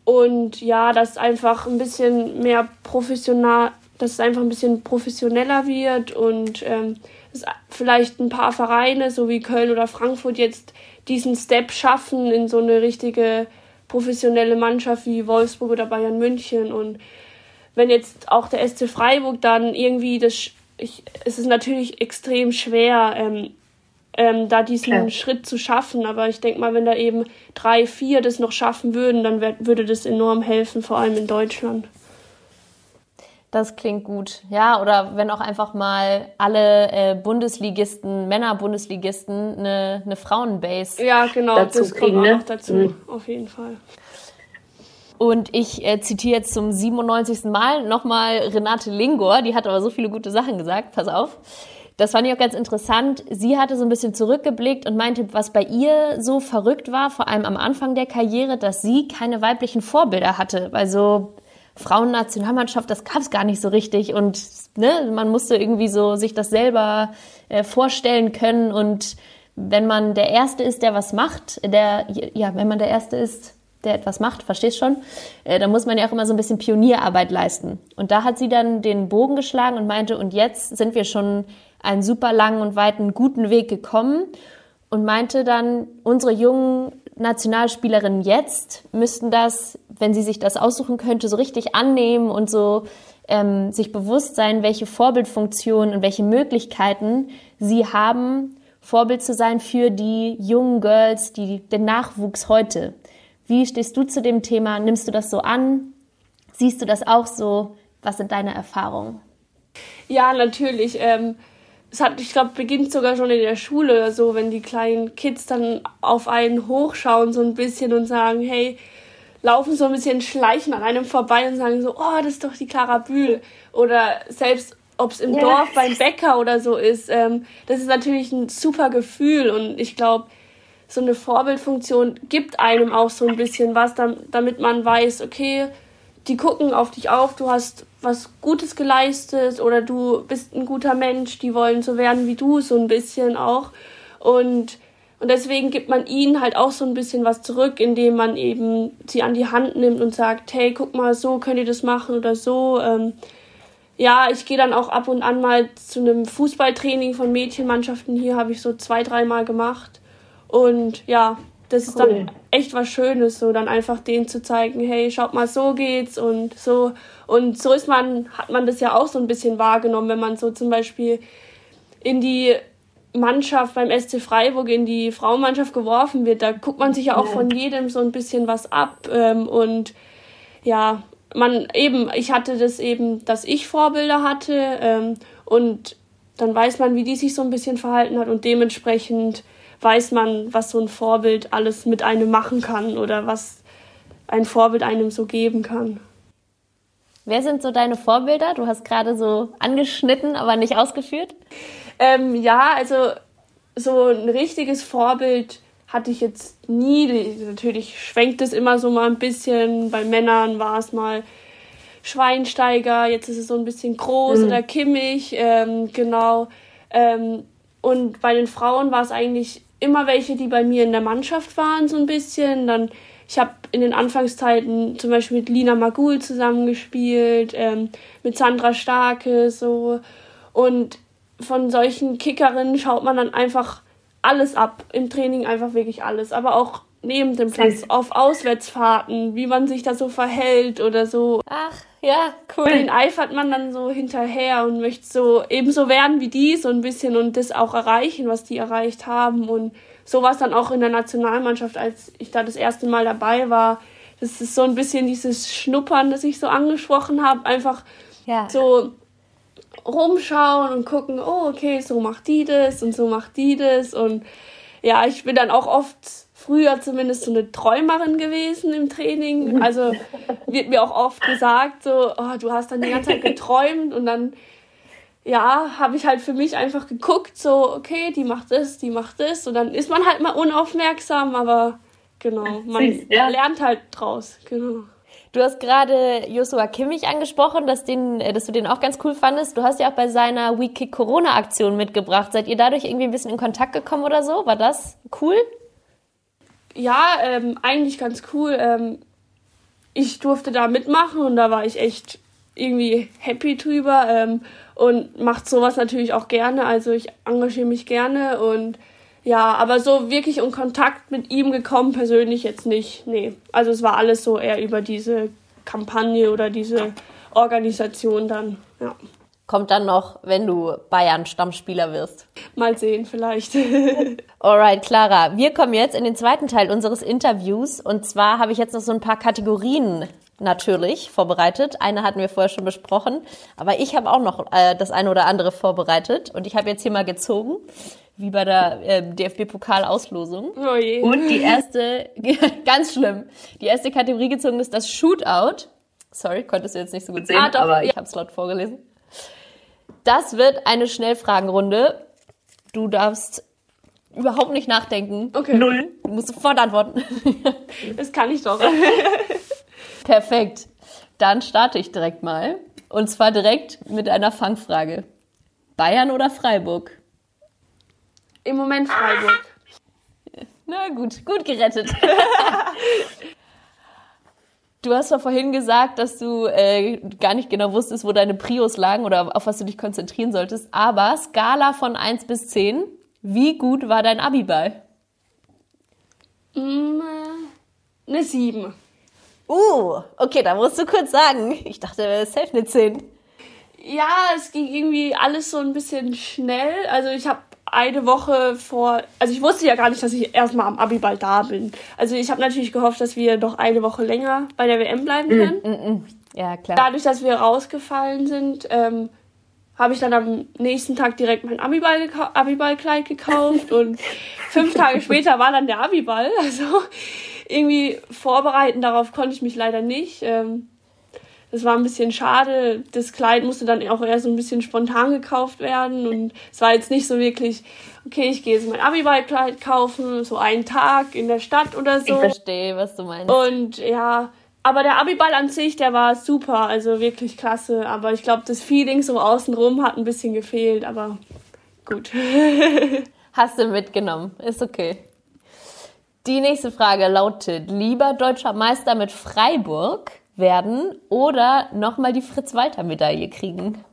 und ja, dass einfach ein bisschen mehr professional, dass es einfach ein bisschen professioneller wird und ähm, vielleicht ein paar Vereine, so wie Köln oder Frankfurt, jetzt diesen Step schaffen in so eine richtige professionelle Mannschaft wie Wolfsburg oder Bayern München. Und wenn jetzt auch der SC Freiburg dann irgendwie das, ich, es ist natürlich extrem schwer, ähm, ähm, da diesen ja. Schritt zu schaffen. Aber ich denke mal, wenn da eben drei, vier das noch schaffen würden, dann würde das enorm helfen, vor allem in Deutschland. Das klingt gut. Ja, oder wenn auch einfach mal alle äh, Bundesligisten, Männer-Bundesligisten eine, eine Frauenbase Ja, genau, dazu das kriegen, kommt auch ne? noch dazu, mhm. auf jeden Fall. Und ich äh, zitiere jetzt zum 97. Mal nochmal Renate Lingor, die hat aber so viele gute Sachen gesagt, pass auf. Das fand ich auch ganz interessant. Sie hatte so ein bisschen zurückgeblickt und meinte, was bei ihr so verrückt war, vor allem am Anfang der Karriere, dass sie keine weiblichen Vorbilder hatte. Also Frauennationalmannschaft, das gab es gar nicht so richtig. Und ne, man musste irgendwie so sich das selber äh, vorstellen können. Und wenn man der Erste ist, der was macht, der, ja, wenn man der Erste ist, der etwas macht, verstehst schon, äh, dann muss man ja auch immer so ein bisschen Pionierarbeit leisten. Und da hat sie dann den Bogen geschlagen und meinte, und jetzt sind wir schon einen super langen und weiten guten Weg gekommen. Und meinte dann, unsere jungen Nationalspielerinnen jetzt müssten das, wenn sie sich das aussuchen könnte, so richtig annehmen und so ähm, sich bewusst sein, welche Vorbildfunktionen und welche Möglichkeiten sie haben, Vorbild zu sein für die jungen Girls, die, den Nachwuchs heute. Wie stehst du zu dem Thema? Nimmst du das so an? Siehst du das auch so? Was sind deine Erfahrungen? Ja, natürlich. Ähm es hat, ich glaube, beginnt sogar schon in der Schule oder so, wenn die kleinen Kids dann auf einen hochschauen so ein bisschen und sagen, hey, laufen so ein bisschen schleichen an einem vorbei und sagen so, oh, das ist doch die Clara Bühl. Oder selbst ob es im ja. Dorf beim Bäcker oder so ist, ähm, das ist natürlich ein super Gefühl und ich glaube, so eine Vorbildfunktion gibt einem auch so ein bisschen was, damit man weiß, okay, die gucken auf dich auf, du hast was Gutes geleistet oder du bist ein guter Mensch, die wollen so werden wie du, so ein bisschen auch. Und, und deswegen gibt man ihnen halt auch so ein bisschen was zurück, indem man eben sie an die Hand nimmt und sagt, hey, guck mal, so könnt ihr das machen oder so. Ähm, ja, ich gehe dann auch ab und an mal zu einem Fußballtraining von Mädchenmannschaften. Hier habe ich so zwei, dreimal gemacht. Und ja, das ist dann echt was Schönes, so dann einfach denen zu zeigen, hey, schaut mal, so geht's und so. Und so ist man, hat man das ja auch so ein bisschen wahrgenommen, wenn man so zum Beispiel in die Mannschaft beim SC Freiburg, in die Frauenmannschaft geworfen wird. Da guckt man sich ja auch von jedem so ein bisschen was ab. Ähm, und ja, man eben, ich hatte das eben, dass ich Vorbilder hatte ähm, und dann weiß man, wie die sich so ein bisschen verhalten hat und dementsprechend weiß man, was so ein Vorbild alles mit einem machen kann oder was ein Vorbild einem so geben kann. Wer sind so deine Vorbilder? Du hast gerade so angeschnitten, aber nicht ausgeführt. Ähm, ja, also so ein richtiges Vorbild hatte ich jetzt nie. Natürlich schwenkt es immer so mal ein bisschen. Bei Männern war es mal Schweinsteiger, jetzt ist es so ein bisschen groß mhm. oder kimmig, ähm, genau. Ähm, und bei den Frauen war es eigentlich immer welche, die bei mir in der Mannschaft waren, so ein bisschen. Dann, ich habe in den Anfangszeiten zum Beispiel mit Lina Magul zusammengespielt, ähm, mit Sandra Starke, so. Und von solchen Kickerinnen schaut man dann einfach alles ab. Im Training einfach wirklich alles. Aber auch neben dem Platz, auf Auswärtsfahrten, wie man sich da so verhält oder so. Ach, ja, cool. Den eifert man dann so hinterher und möchte so ebenso werden wie die so ein bisschen und das auch erreichen, was die erreicht haben. Und so war es dann auch in der Nationalmannschaft, als ich da das erste Mal dabei war. Das ist so ein bisschen dieses Schnuppern, das ich so angesprochen habe. Einfach ja. so rumschauen und gucken, oh, okay, so macht die das und so macht die das. Und ja, ich bin dann auch oft früher zumindest so eine Träumerin gewesen im Training. Also wird mir auch oft gesagt, so, oh, du hast dann die ganze Zeit geträumt und dann, ja, habe ich halt für mich einfach geguckt, so, okay, die macht das, die macht das. Und dann ist man halt mal unaufmerksam, aber genau, man ja. lernt halt draus, genau. Du hast gerade Joshua Kimmich angesprochen, dass, den, äh, dass du den auch ganz cool fandest. Du hast ja auch bei seiner We Kick Corona Aktion mitgebracht. Seid ihr dadurch irgendwie ein bisschen in Kontakt gekommen oder so? War das cool? Ja, ähm, eigentlich ganz cool. Ähm, ich durfte da mitmachen und da war ich echt irgendwie happy drüber ähm, und macht sowas natürlich auch gerne. Also ich engagiere mich gerne und ja, aber so wirklich in Kontakt mit ihm gekommen persönlich jetzt nicht. Nee, also es war alles so eher über diese Kampagne oder diese Organisation dann. Ja, Kommt dann noch, wenn du Bayern Stammspieler wirst. mal sehen vielleicht. (laughs) Alright, Clara, wir kommen jetzt in den zweiten Teil unseres Interviews. Und zwar habe ich jetzt noch so ein paar Kategorien natürlich vorbereitet. Eine hatten wir vorher schon besprochen. Aber ich habe auch noch äh, das eine oder andere vorbereitet. Und ich habe jetzt hier mal gezogen, wie bei der äh, DFB-Pokal-Auslosung. oh je. Und die erste, (laughs) ganz schlimm, die erste Kategorie gezogen ist das Shootout. Sorry, konntest du jetzt nicht so gut sehen, Ah, doch, aber ja. ich habe es laut vorgelesen. Das wird eine Schnellfragenrunde. Du darfst überhaupt nicht nachdenken. Okay, Null. Du musst sofort antworten. (laughs) das kann ich doch. (laughs) Perfekt. Dann starte ich direkt mal. Und zwar direkt mit einer Fangfrage. Bayern oder Freiburg? Im Moment Freiburg. Na gut, gut gerettet. (laughs) Du hast zwar vorhin gesagt, dass du äh, gar nicht genau wusstest, wo deine Prios lagen oder auf was du dich konzentrieren solltest, aber Skala von 1 bis 10, wie gut war dein Abiball? Mm, äh, Eine 7. Uh, okay, da musst du kurz sagen. Ich dachte, wäre safe eine 10. Ja, es ging irgendwie alles so ein bisschen schnell. Also ich habe eine Woche vor, also ich wusste ja gar nicht, dass ich erstmal am Abiball da bin. Also ich habe natürlich gehofft, dass wir noch eine Woche länger bei der WM bleiben können. Ja, klar. Dadurch, dass wir rausgefallen sind, ähm, habe ich dann am nächsten Tag direkt mein Abiball gekau Abiballkleid gekauft und (laughs) fünf Tage später war dann der Abiball. Also irgendwie vorbereiten darauf konnte ich mich leider nicht. Ähm, das war ein bisschen schade. Das Kleid musste dann auch eher so ein bisschen spontan gekauft werden und es war jetzt nicht so wirklich, okay, ich gehe jetzt mein Abiballkleid kaufen, so einen Tag in der Stadt oder so. Ich verstehe, was du meinst. Und ja, aber der Abiball an sich, der war super, also wirklich klasse. Aber ich glaube, das Feeling so außenrum hat ein bisschen gefehlt, aber gut. (laughs) Hast du mitgenommen. Ist okay. Die nächste Frage lautet, lieber deutscher Meister mit Freiburg werden oder nochmal die Fritz-Walter-Medaille kriegen?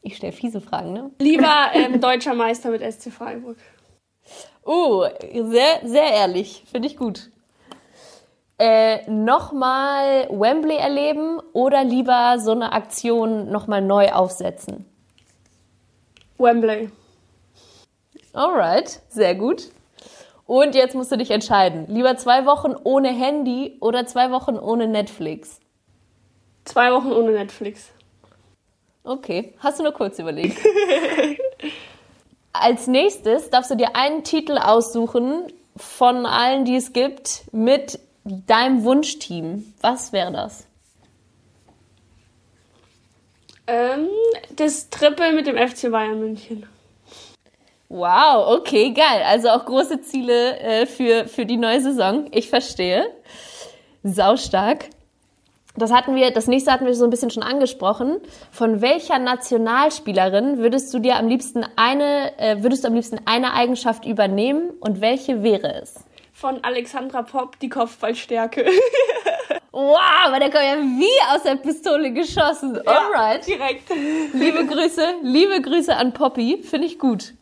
Ich stelle fiese Fragen, ne? Lieber (laughs) ähm, deutscher Meister mit SC Freiburg. Uh, sehr, sehr ehrlich. Finde ich gut. Äh, nochmal Wembley erleben oder lieber so eine Aktion nochmal neu aufsetzen? Wembley. Alright, sehr gut. Und jetzt musst du dich entscheiden. Lieber zwei Wochen ohne Handy oder zwei Wochen ohne Netflix? Zwei Wochen ohne Netflix. Okay, hast du nur kurz überlegt. (laughs) Als nächstes darfst du dir einen Titel aussuchen von allen, die es gibt, mit deinem Wunschteam. Was wäre das? Ähm, das Triple mit dem FC Bayern München. Wow, okay, geil. Also auch große Ziele äh, für, für die neue Saison. Ich verstehe. Saustark. Das hatten wir, das nächste hatten wir so ein bisschen schon angesprochen. Von welcher Nationalspielerin würdest du dir am liebsten eine, äh, würdest du am liebsten eine Eigenschaft übernehmen und welche wäre es? Von Alexandra Popp die Kopfballstärke. (laughs) Wow, aber der kommt ja wie aus der Pistole geschossen. Alright. Direkt. Liebe Grüße, liebe Grüße an Poppy. Finde ich gut.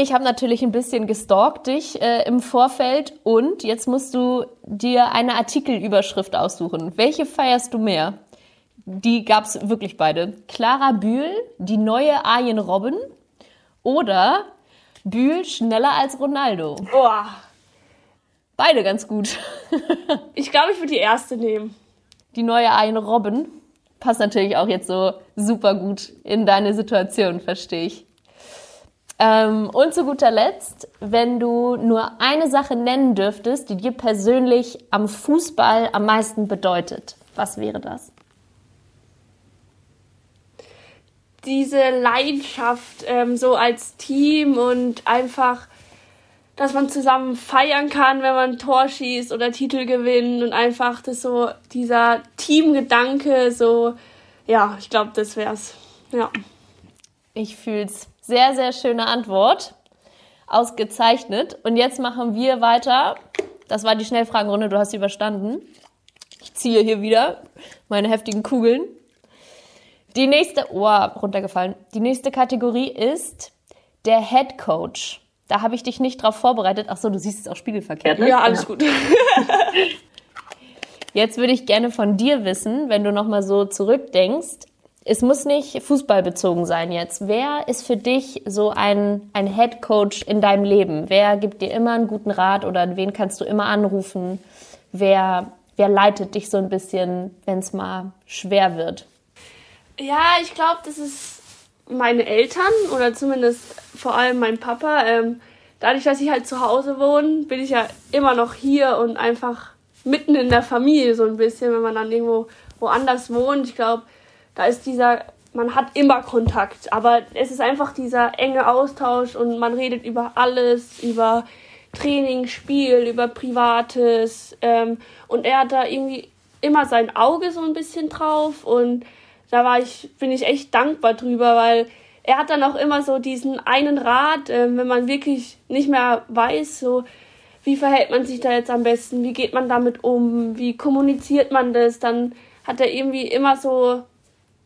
Ich habe natürlich ein bisschen gestalkt dich äh, im Vorfeld und jetzt musst du dir eine Artikelüberschrift aussuchen. Welche feierst du mehr? Die gab's wirklich beide. Clara Bühl, die neue Arjen Robben oder Bühl schneller als Ronaldo. Boah. Beide ganz gut. (laughs) Ich glaube, ich würde die erste nehmen. Die neue Arjen Robben passt natürlich auch jetzt so super gut in deine Situation, verstehe ich. Ähm, und zu guter Letzt, wenn du nur eine Sache nennen dürftest, die dir persönlich am Fußball am meisten bedeutet, was wäre das? diese Leidenschaft ähm, so als Team und einfach, dass man zusammen feiern kann, wenn man ein Tor schießt oder Titel gewinnt und einfach das so, dieser Teamgedanke, so, ja, ich glaube, das wär's. Ja. Ich fühl's. Sehr, sehr schöne Antwort. Ausgezeichnet. Und jetzt machen wir weiter. Das war die Schnellfragenrunde, du hast sie überstanden. Ich ziehe hier wieder meine heftigen Kugeln. Die nächste, oh, runtergefallen. Die nächste Kategorie ist der Head Coach. Da habe ich dich nicht drauf vorbereitet. Ach so, du siehst es auch spiegelverkehrt, ne? Ja, alles gut. (laughs) Jetzt würde ich gerne von dir wissen, wenn du nochmal so zurückdenkst. Es muss nicht fußballbezogen sein jetzt. Wer ist für dich so ein, ein Head Coach in deinem Leben? Wer gibt dir immer einen guten Rat oder wen kannst du immer anrufen? Wer, wer leitet dich so ein bisschen, wenn es mal schwer wird? Ja, ich glaube, das ist meine Eltern oder zumindest vor allem mein Papa. Ähm, dadurch, dass ich halt zu Hause wohne, bin ich ja immer noch hier und einfach mitten in der Familie so ein bisschen, wenn man dann irgendwo woanders wohnt. Ich glaube, da ist dieser, man hat immer Kontakt, aber es ist einfach dieser enge Austausch und man redet über alles, über Training, Spiel, über Privates. Ähm, und er hat da irgendwie immer sein Auge so ein bisschen drauf und da war ich, bin ich echt dankbar drüber, weil er hat dann auch immer so diesen einen Rat, äh, wenn man wirklich nicht mehr weiß, so wie verhält man sich da jetzt am besten, wie geht man damit um, wie kommuniziert man das, dann hat er irgendwie immer so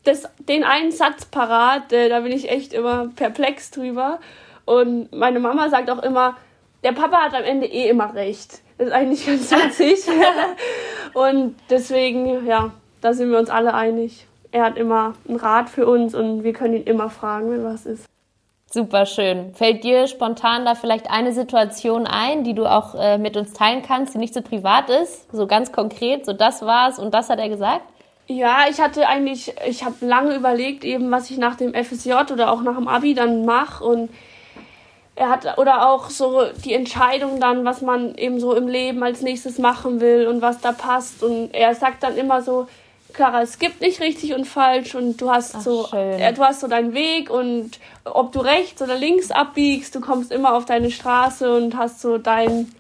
das, den einen Satz parat, äh, da bin ich echt immer perplex drüber. Und meine Mama sagt auch immer, der Papa hat am Ende eh immer recht. Das ist eigentlich ganz (laughs) witzig. und deswegen, ja, da sind wir uns alle einig er hat immer einen Rat für uns und wir können ihn immer fragen, wenn was ist. Super schön. Fällt dir spontan da vielleicht eine Situation ein, die du auch äh, mit uns teilen kannst, die nicht so privat ist, so ganz konkret, so das war's und das hat er gesagt? Ja, ich hatte eigentlich, ich habe lange überlegt, eben was ich nach dem FSJ oder auch nach dem Abi dann mache und er hat oder auch so die Entscheidung dann, was man eben so im Leben als nächstes machen will und was da passt und er sagt dann immer so, Clara, es gibt nicht richtig und falsch und du hast Ach, so, äh, du hast so deinen Weg und ob du rechts oder links abbiegst, du kommst immer auf deine Straße und hast so dein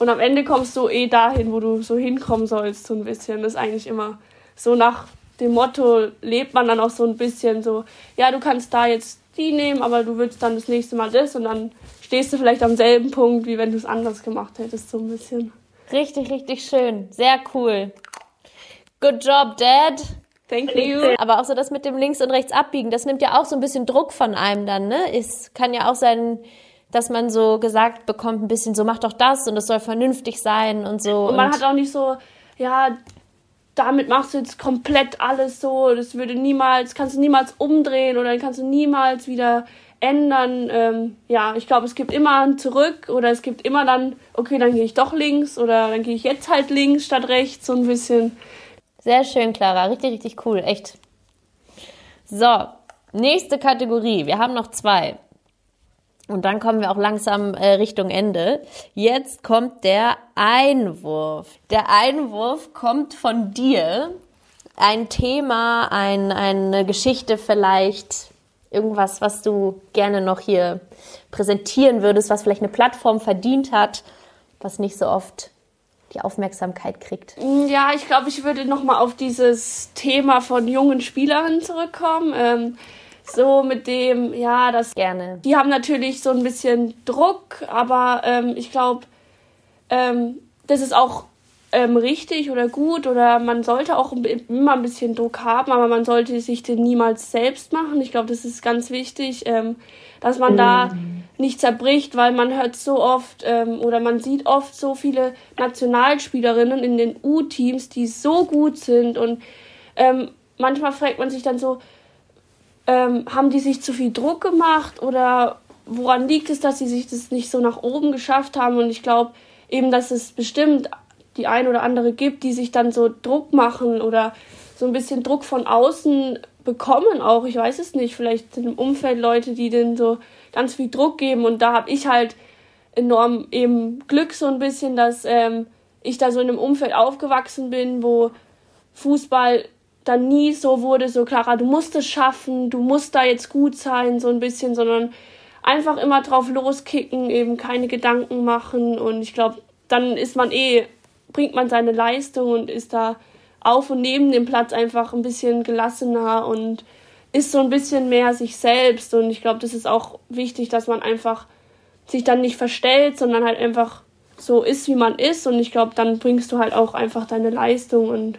und am Ende kommst du eh dahin, wo du so hinkommen sollst, so ein bisschen. Das ist eigentlich immer so nach dem Motto lebt man dann auch so ein bisschen so, ja, du kannst da jetzt die nehmen, aber du willst dann das nächste Mal das und dann stehst du vielleicht am selben Punkt, wie wenn du es anders gemacht hättest, so ein bisschen. Richtig, richtig schön. Sehr cool. Good job, Dad. Thank you. Aber auch so das mit dem links und rechts abbiegen, das nimmt ja auch so ein bisschen Druck von einem dann, ne? Es kann ja auch sein, dass man so gesagt bekommt, ein bisschen so, mach doch das und es soll vernünftig sein und so. Und man und hat auch nicht so, ja, damit machst du jetzt komplett alles so, das würde niemals, kannst du niemals umdrehen oder kannst du niemals wieder ändern. Ähm, ja, ich glaube, es gibt immer ein Zurück oder es gibt immer dann, okay, dann gehe ich doch links oder dann gehe ich jetzt halt links statt rechts, so ein bisschen. Sehr schön, Clara. Richtig, richtig cool. Echt. So, nächste Kategorie. Wir haben noch zwei. Und dann kommen wir auch langsam äh, Richtung Ende. Jetzt kommt der Einwurf. Der Einwurf kommt von dir. Ein Thema, ein, eine Geschichte vielleicht, irgendwas, was du gerne noch hier präsentieren würdest, was vielleicht eine Plattform verdient hat, was nicht so oft die Aufmerksamkeit kriegt. Ja, ich glaube, ich würde noch mal auf dieses Thema von jungen Spielern zurückkommen. Ähm, so mit dem, ja, das gerne. Die haben natürlich so ein bisschen Druck, aber ähm, ich glaube, ähm, das ist auch ähm, richtig oder gut oder man sollte auch immer ein bisschen Druck haben, aber man sollte sich den niemals selbst machen. Ich glaube, das ist ganz wichtig, ähm, dass man mhm. da nicht zerbricht, weil man hört so oft ähm, oder man sieht oft so viele Nationalspielerinnen in den U-Teams, die so gut sind und ähm, manchmal fragt man sich dann so, ähm, haben die sich zu viel Druck gemacht oder woran liegt es, dass sie sich das nicht so nach oben geschafft haben und ich glaube eben, dass es bestimmt die ein oder andere gibt, die sich dann so Druck machen oder so ein bisschen Druck von außen bekommen auch. Ich weiß es nicht. Vielleicht sind im Umfeld Leute, die denen so ganz viel Druck geben. Und da habe ich halt enorm eben Glück so ein bisschen, dass ähm, ich da so in einem Umfeld aufgewachsen bin, wo Fußball dann nie so wurde, so Clara, du musst es schaffen, du musst da jetzt gut sein, so ein bisschen, sondern einfach immer drauf loskicken, eben keine Gedanken machen. Und ich glaube, dann ist man eh, bringt man seine Leistung und ist da auf und neben dem Platz einfach ein bisschen gelassener und ist so ein bisschen mehr sich selbst. Und ich glaube, das ist auch wichtig, dass man einfach sich dann nicht verstellt, sondern halt einfach so ist, wie man ist. Und ich glaube, dann bringst du halt auch einfach deine Leistung und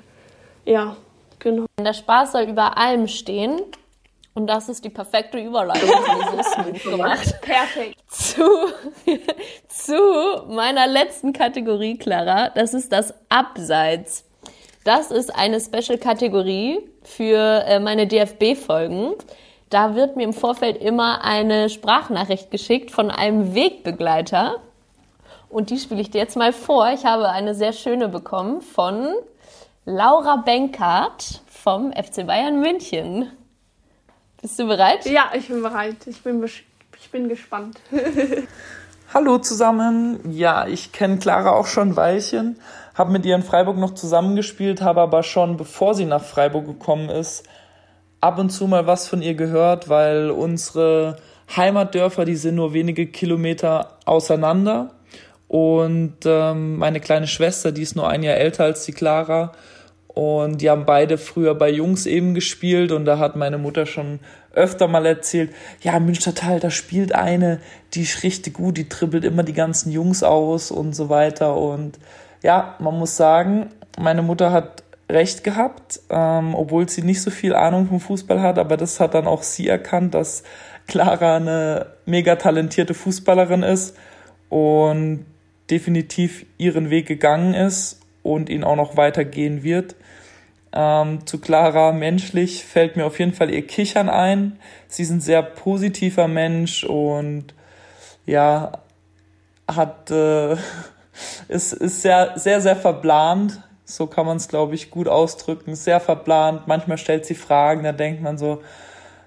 ja, genau. Der Spaß soll über allem stehen und das ist die perfekte Überleitung, die so smooth gemacht. Perfekt. Zu, (laughs) zu meiner letzten Kategorie, Clara. Das ist das Abseits. Das ist eine Special-Kategorie für äh, meine DFB-Folgen. Da wird mir im Vorfeld immer eine Sprachnachricht geschickt von einem Wegbegleiter. Und die spiele ich dir jetzt mal vor. Ich habe eine sehr schöne bekommen von Laura Benkert vom FC Bayern München. Bist du bereit? Ja, ich bin bereit. Ich bin, ich bin gespannt. (laughs) Hallo zusammen. Ja, ich kenne Clara auch schon ein Weilchen, habe mit ihr in Freiburg noch zusammengespielt, habe aber schon, bevor sie nach Freiburg gekommen ist, ab und zu mal was von ihr gehört, weil unsere Heimatdörfer, die sind nur wenige Kilometer auseinander. Und ähm, meine kleine Schwester, die ist nur ein Jahr älter als die Clara, und die haben beide früher bei Jungs eben gespielt und da hat meine Mutter schon öfter mal erzählt, ja, Münstertal, da spielt eine, die ist richtig gut, die dribbelt immer die ganzen Jungs aus und so weiter. Und ja, man muss sagen, meine Mutter hat recht gehabt, ähm, obwohl sie nicht so viel Ahnung vom Fußball hat, aber das hat dann auch sie erkannt, dass Clara eine mega talentierte Fußballerin ist und definitiv ihren Weg gegangen ist und ihn auch noch weitergehen wird. Ähm, zu Clara menschlich fällt mir auf jeden Fall ihr Kichern ein. Sie ist ein sehr positiver Mensch und ja, hat äh, (laughs) ist, ist sehr, sehr, sehr verblant. So kann man es, glaube ich, gut ausdrücken. Sehr verblant. Manchmal stellt sie Fragen, da denkt man so,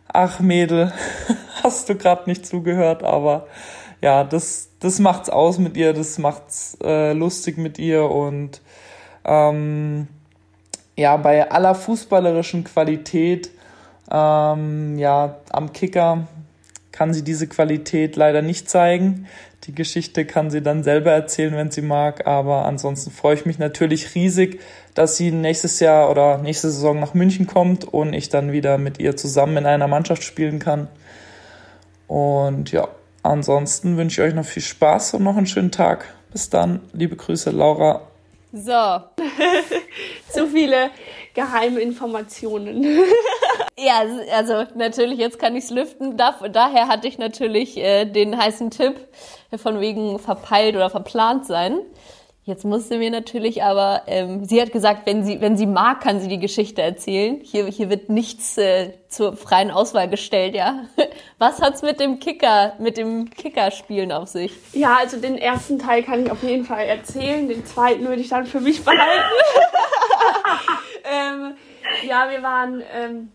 ach Mädel, (laughs) hast du gerade nicht zugehört, aber ja, das, das macht's aus mit ihr, das macht's äh, lustig mit ihr und ähm, ja, bei aller fußballerischen Qualität, ähm, ja, am Kicker kann sie diese Qualität leider nicht zeigen. Die Geschichte kann sie dann selber erzählen, wenn sie mag. Aber ansonsten freue ich mich natürlich riesig, dass sie nächstes Jahr oder nächste Saison nach München kommt und ich dann wieder mit ihr zusammen in einer Mannschaft spielen kann. Und ja, ansonsten wünsche ich euch noch viel Spaß und noch einen schönen Tag. Bis dann. Liebe Grüße, Laura. So. (laughs) Zu viele geheime Informationen. (laughs) ja, also natürlich, jetzt kann ich's lüften. Da, daher hatte ich natürlich äh, den heißen Tipp von wegen verpeilt oder verplant sein. Jetzt musste mir natürlich aber, ähm, sie hat gesagt, wenn sie, wenn sie mag, kann sie die Geschichte erzählen. Hier, hier wird nichts äh, zur freien Auswahl gestellt, ja. (laughs) Was hat's mit dem Kicker, mit dem Kickerspielen auf sich? Ja, also den ersten Teil kann ich auf jeden Fall erzählen. Den zweiten würde ich dann für mich behalten. (laughs) ähm, ja, wir waren ähm,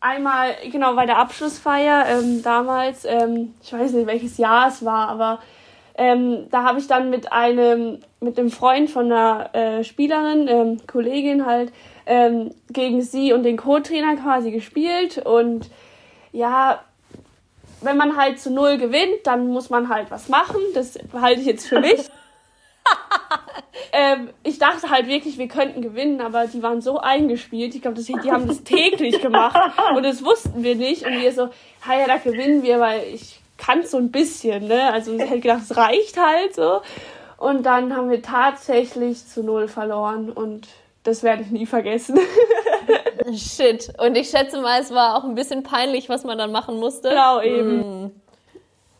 einmal, genau, bei der Abschlussfeier ähm, damals, ähm, ich weiß nicht, welches Jahr es war, aber ähm, da habe ich dann mit einem, mit einem Freund von einer äh, Spielerin, ähm, Kollegin halt, ähm, gegen sie und den Co-Trainer quasi gespielt. Und ja, wenn man halt zu null gewinnt, dann muss man halt was machen. Das halte ich jetzt für mich. (laughs) ähm, ich dachte halt wirklich, wir könnten gewinnen, aber die waren so eingespielt. Ich glaube, die haben das täglich gemacht (laughs) und das wussten wir nicht. Und wir so, ja, da gewinnen wir, weil ich kann so ein bisschen, ne? Also ich hätte gedacht, es reicht halt so. Und dann haben wir tatsächlich zu null verloren und das werde ich nie vergessen. (laughs) Shit. Und ich schätze mal, es war auch ein bisschen peinlich, was man dann machen musste. Genau, eben. Mm.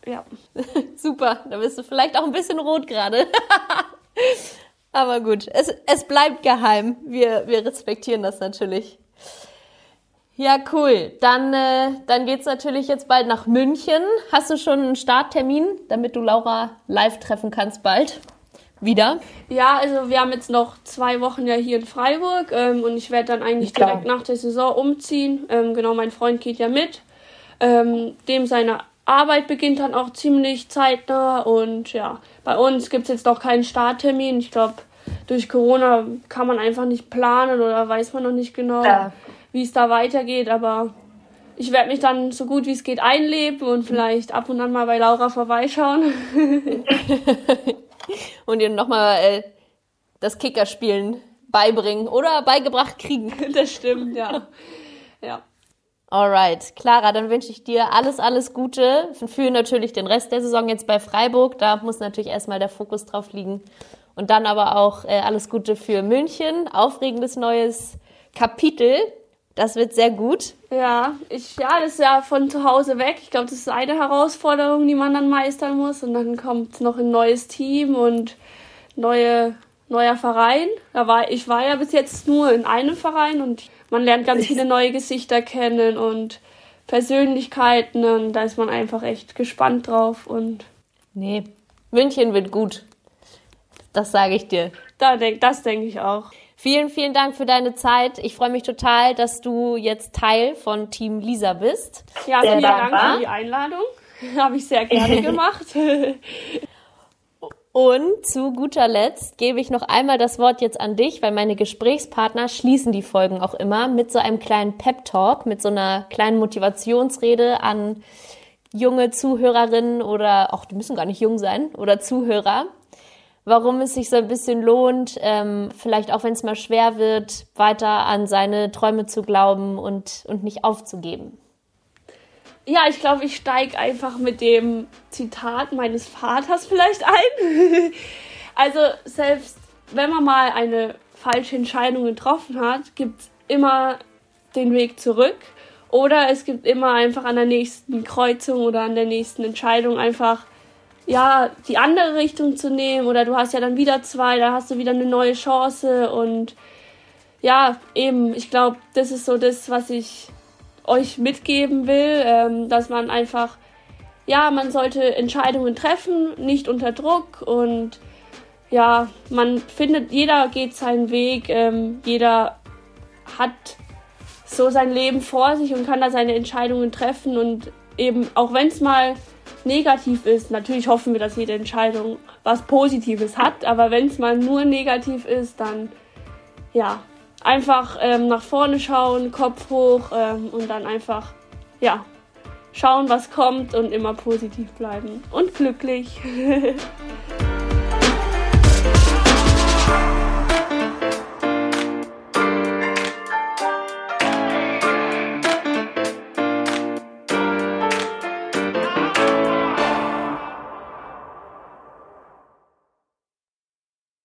Ja. (laughs) Super. Da bist du vielleicht auch ein bisschen rot gerade. (laughs) Aber gut, es, es bleibt geheim. Wir, wir respektieren das natürlich. Ja, cool. Dann, äh, dann geht's natürlich jetzt bald nach München. Hast du schon einen Starttermin, damit du Laura live treffen kannst bald? Wieder? Ja, also wir haben jetzt noch zwei Wochen ja hier in Freiburg ähm, und ich werde dann eigentlich Klar. direkt nach der Saison umziehen. Ähm, genau, mein Freund geht ja mit. Ähm, dem seine Arbeit beginnt dann auch ziemlich zeitnah und ja, bei uns gibt's jetzt noch keinen Starttermin. Ich glaube, durch Corona kann man einfach nicht planen oder weiß man noch nicht genau, ja. Wie es da weitergeht. Aber ich werde mich dann so gut wie es geht einleben und vielleicht ab und an mal bei Laura vorbeischauen. (laughs) und ihr nochmal äh, das Kickerspielen beibringen oder beigebracht kriegen. (laughs) Das stimmt, ja. ja. Alright, Clara, dann wünsche ich dir alles, alles Gute für natürlich den Rest der Saison jetzt bei Freiburg. Da muss natürlich erstmal der Fokus drauf liegen. Und dann aber auch äh, alles Gute für München. Aufregendes neues Kapitel. Das wird sehr gut. Ja, ich, ja, das ist ja von zu Hause weg. Ich glaube, das ist eine Herausforderung, die man dann meistern muss. Und dann kommt noch ein neues Team und neue, neuer Verein. Da war, ich war ja bis jetzt nur in einem Verein und man lernt ganz viele neue Gesichter kennen und Persönlichkeiten und da ist man einfach echt gespannt drauf und nee, München wird gut. Das sage ich dir. Da denk, das denke ich auch. Vielen, vielen Dank für deine Zeit. Ich freue mich total, dass du jetzt Teil von Team Lisa bist. Ja, sehr vielen dankbar. Dank für die Einladung. (laughs) Habe ich sehr gerne (laughs) gemacht. (laughs) Und zu guter Letzt gebe ich noch einmal das Wort jetzt an dich, weil meine Gesprächspartner schließen die Folgen auch immer mit so einem kleinen Pep-Talk, mit so einer kleinen Motivationsrede an junge Zuhörerinnen oder auch, die müssen gar nicht jung sein, oder Zuhörer, warum es sich so ein bisschen lohnt, ähm, vielleicht auch wenn es mal schwer wird, weiter an seine Träume zu glauben und, und nicht aufzugeben. Ja, ich glaube, ich steige einfach mit dem Zitat meines Vaters vielleicht ein. (laughs) also selbst wenn man mal eine falsche Entscheidung getroffen hat, gibt es immer den Weg zurück. Oder es gibt immer einfach an der nächsten Kreuzung oder an der nächsten Entscheidung einfach ja die andere Richtung zu nehmen. Oder du hast ja dann wieder zwei, da hast du wieder eine neue Chance. Und ja, eben, ich glaube, das ist so das, was ich euch mitgeben will, ähm, dass man einfach, ja, man sollte Entscheidungen treffen, nicht unter Druck und ja, man findet, jeder geht seinen Weg, ähm, jeder hat so sein Leben vor sich und kann da seine Entscheidungen treffen und eben, auch wenn es mal negativ ist, natürlich hoffen wir, dass jede Entscheidung was Positives hat, aber wenn es mal nur negativ ist, dann ja, einfach ähm, nach vorne schauen, Kopf hoch ähm, und dann einfach, ja, schauen, was kommt und immer positiv bleiben und glücklich. (laughs)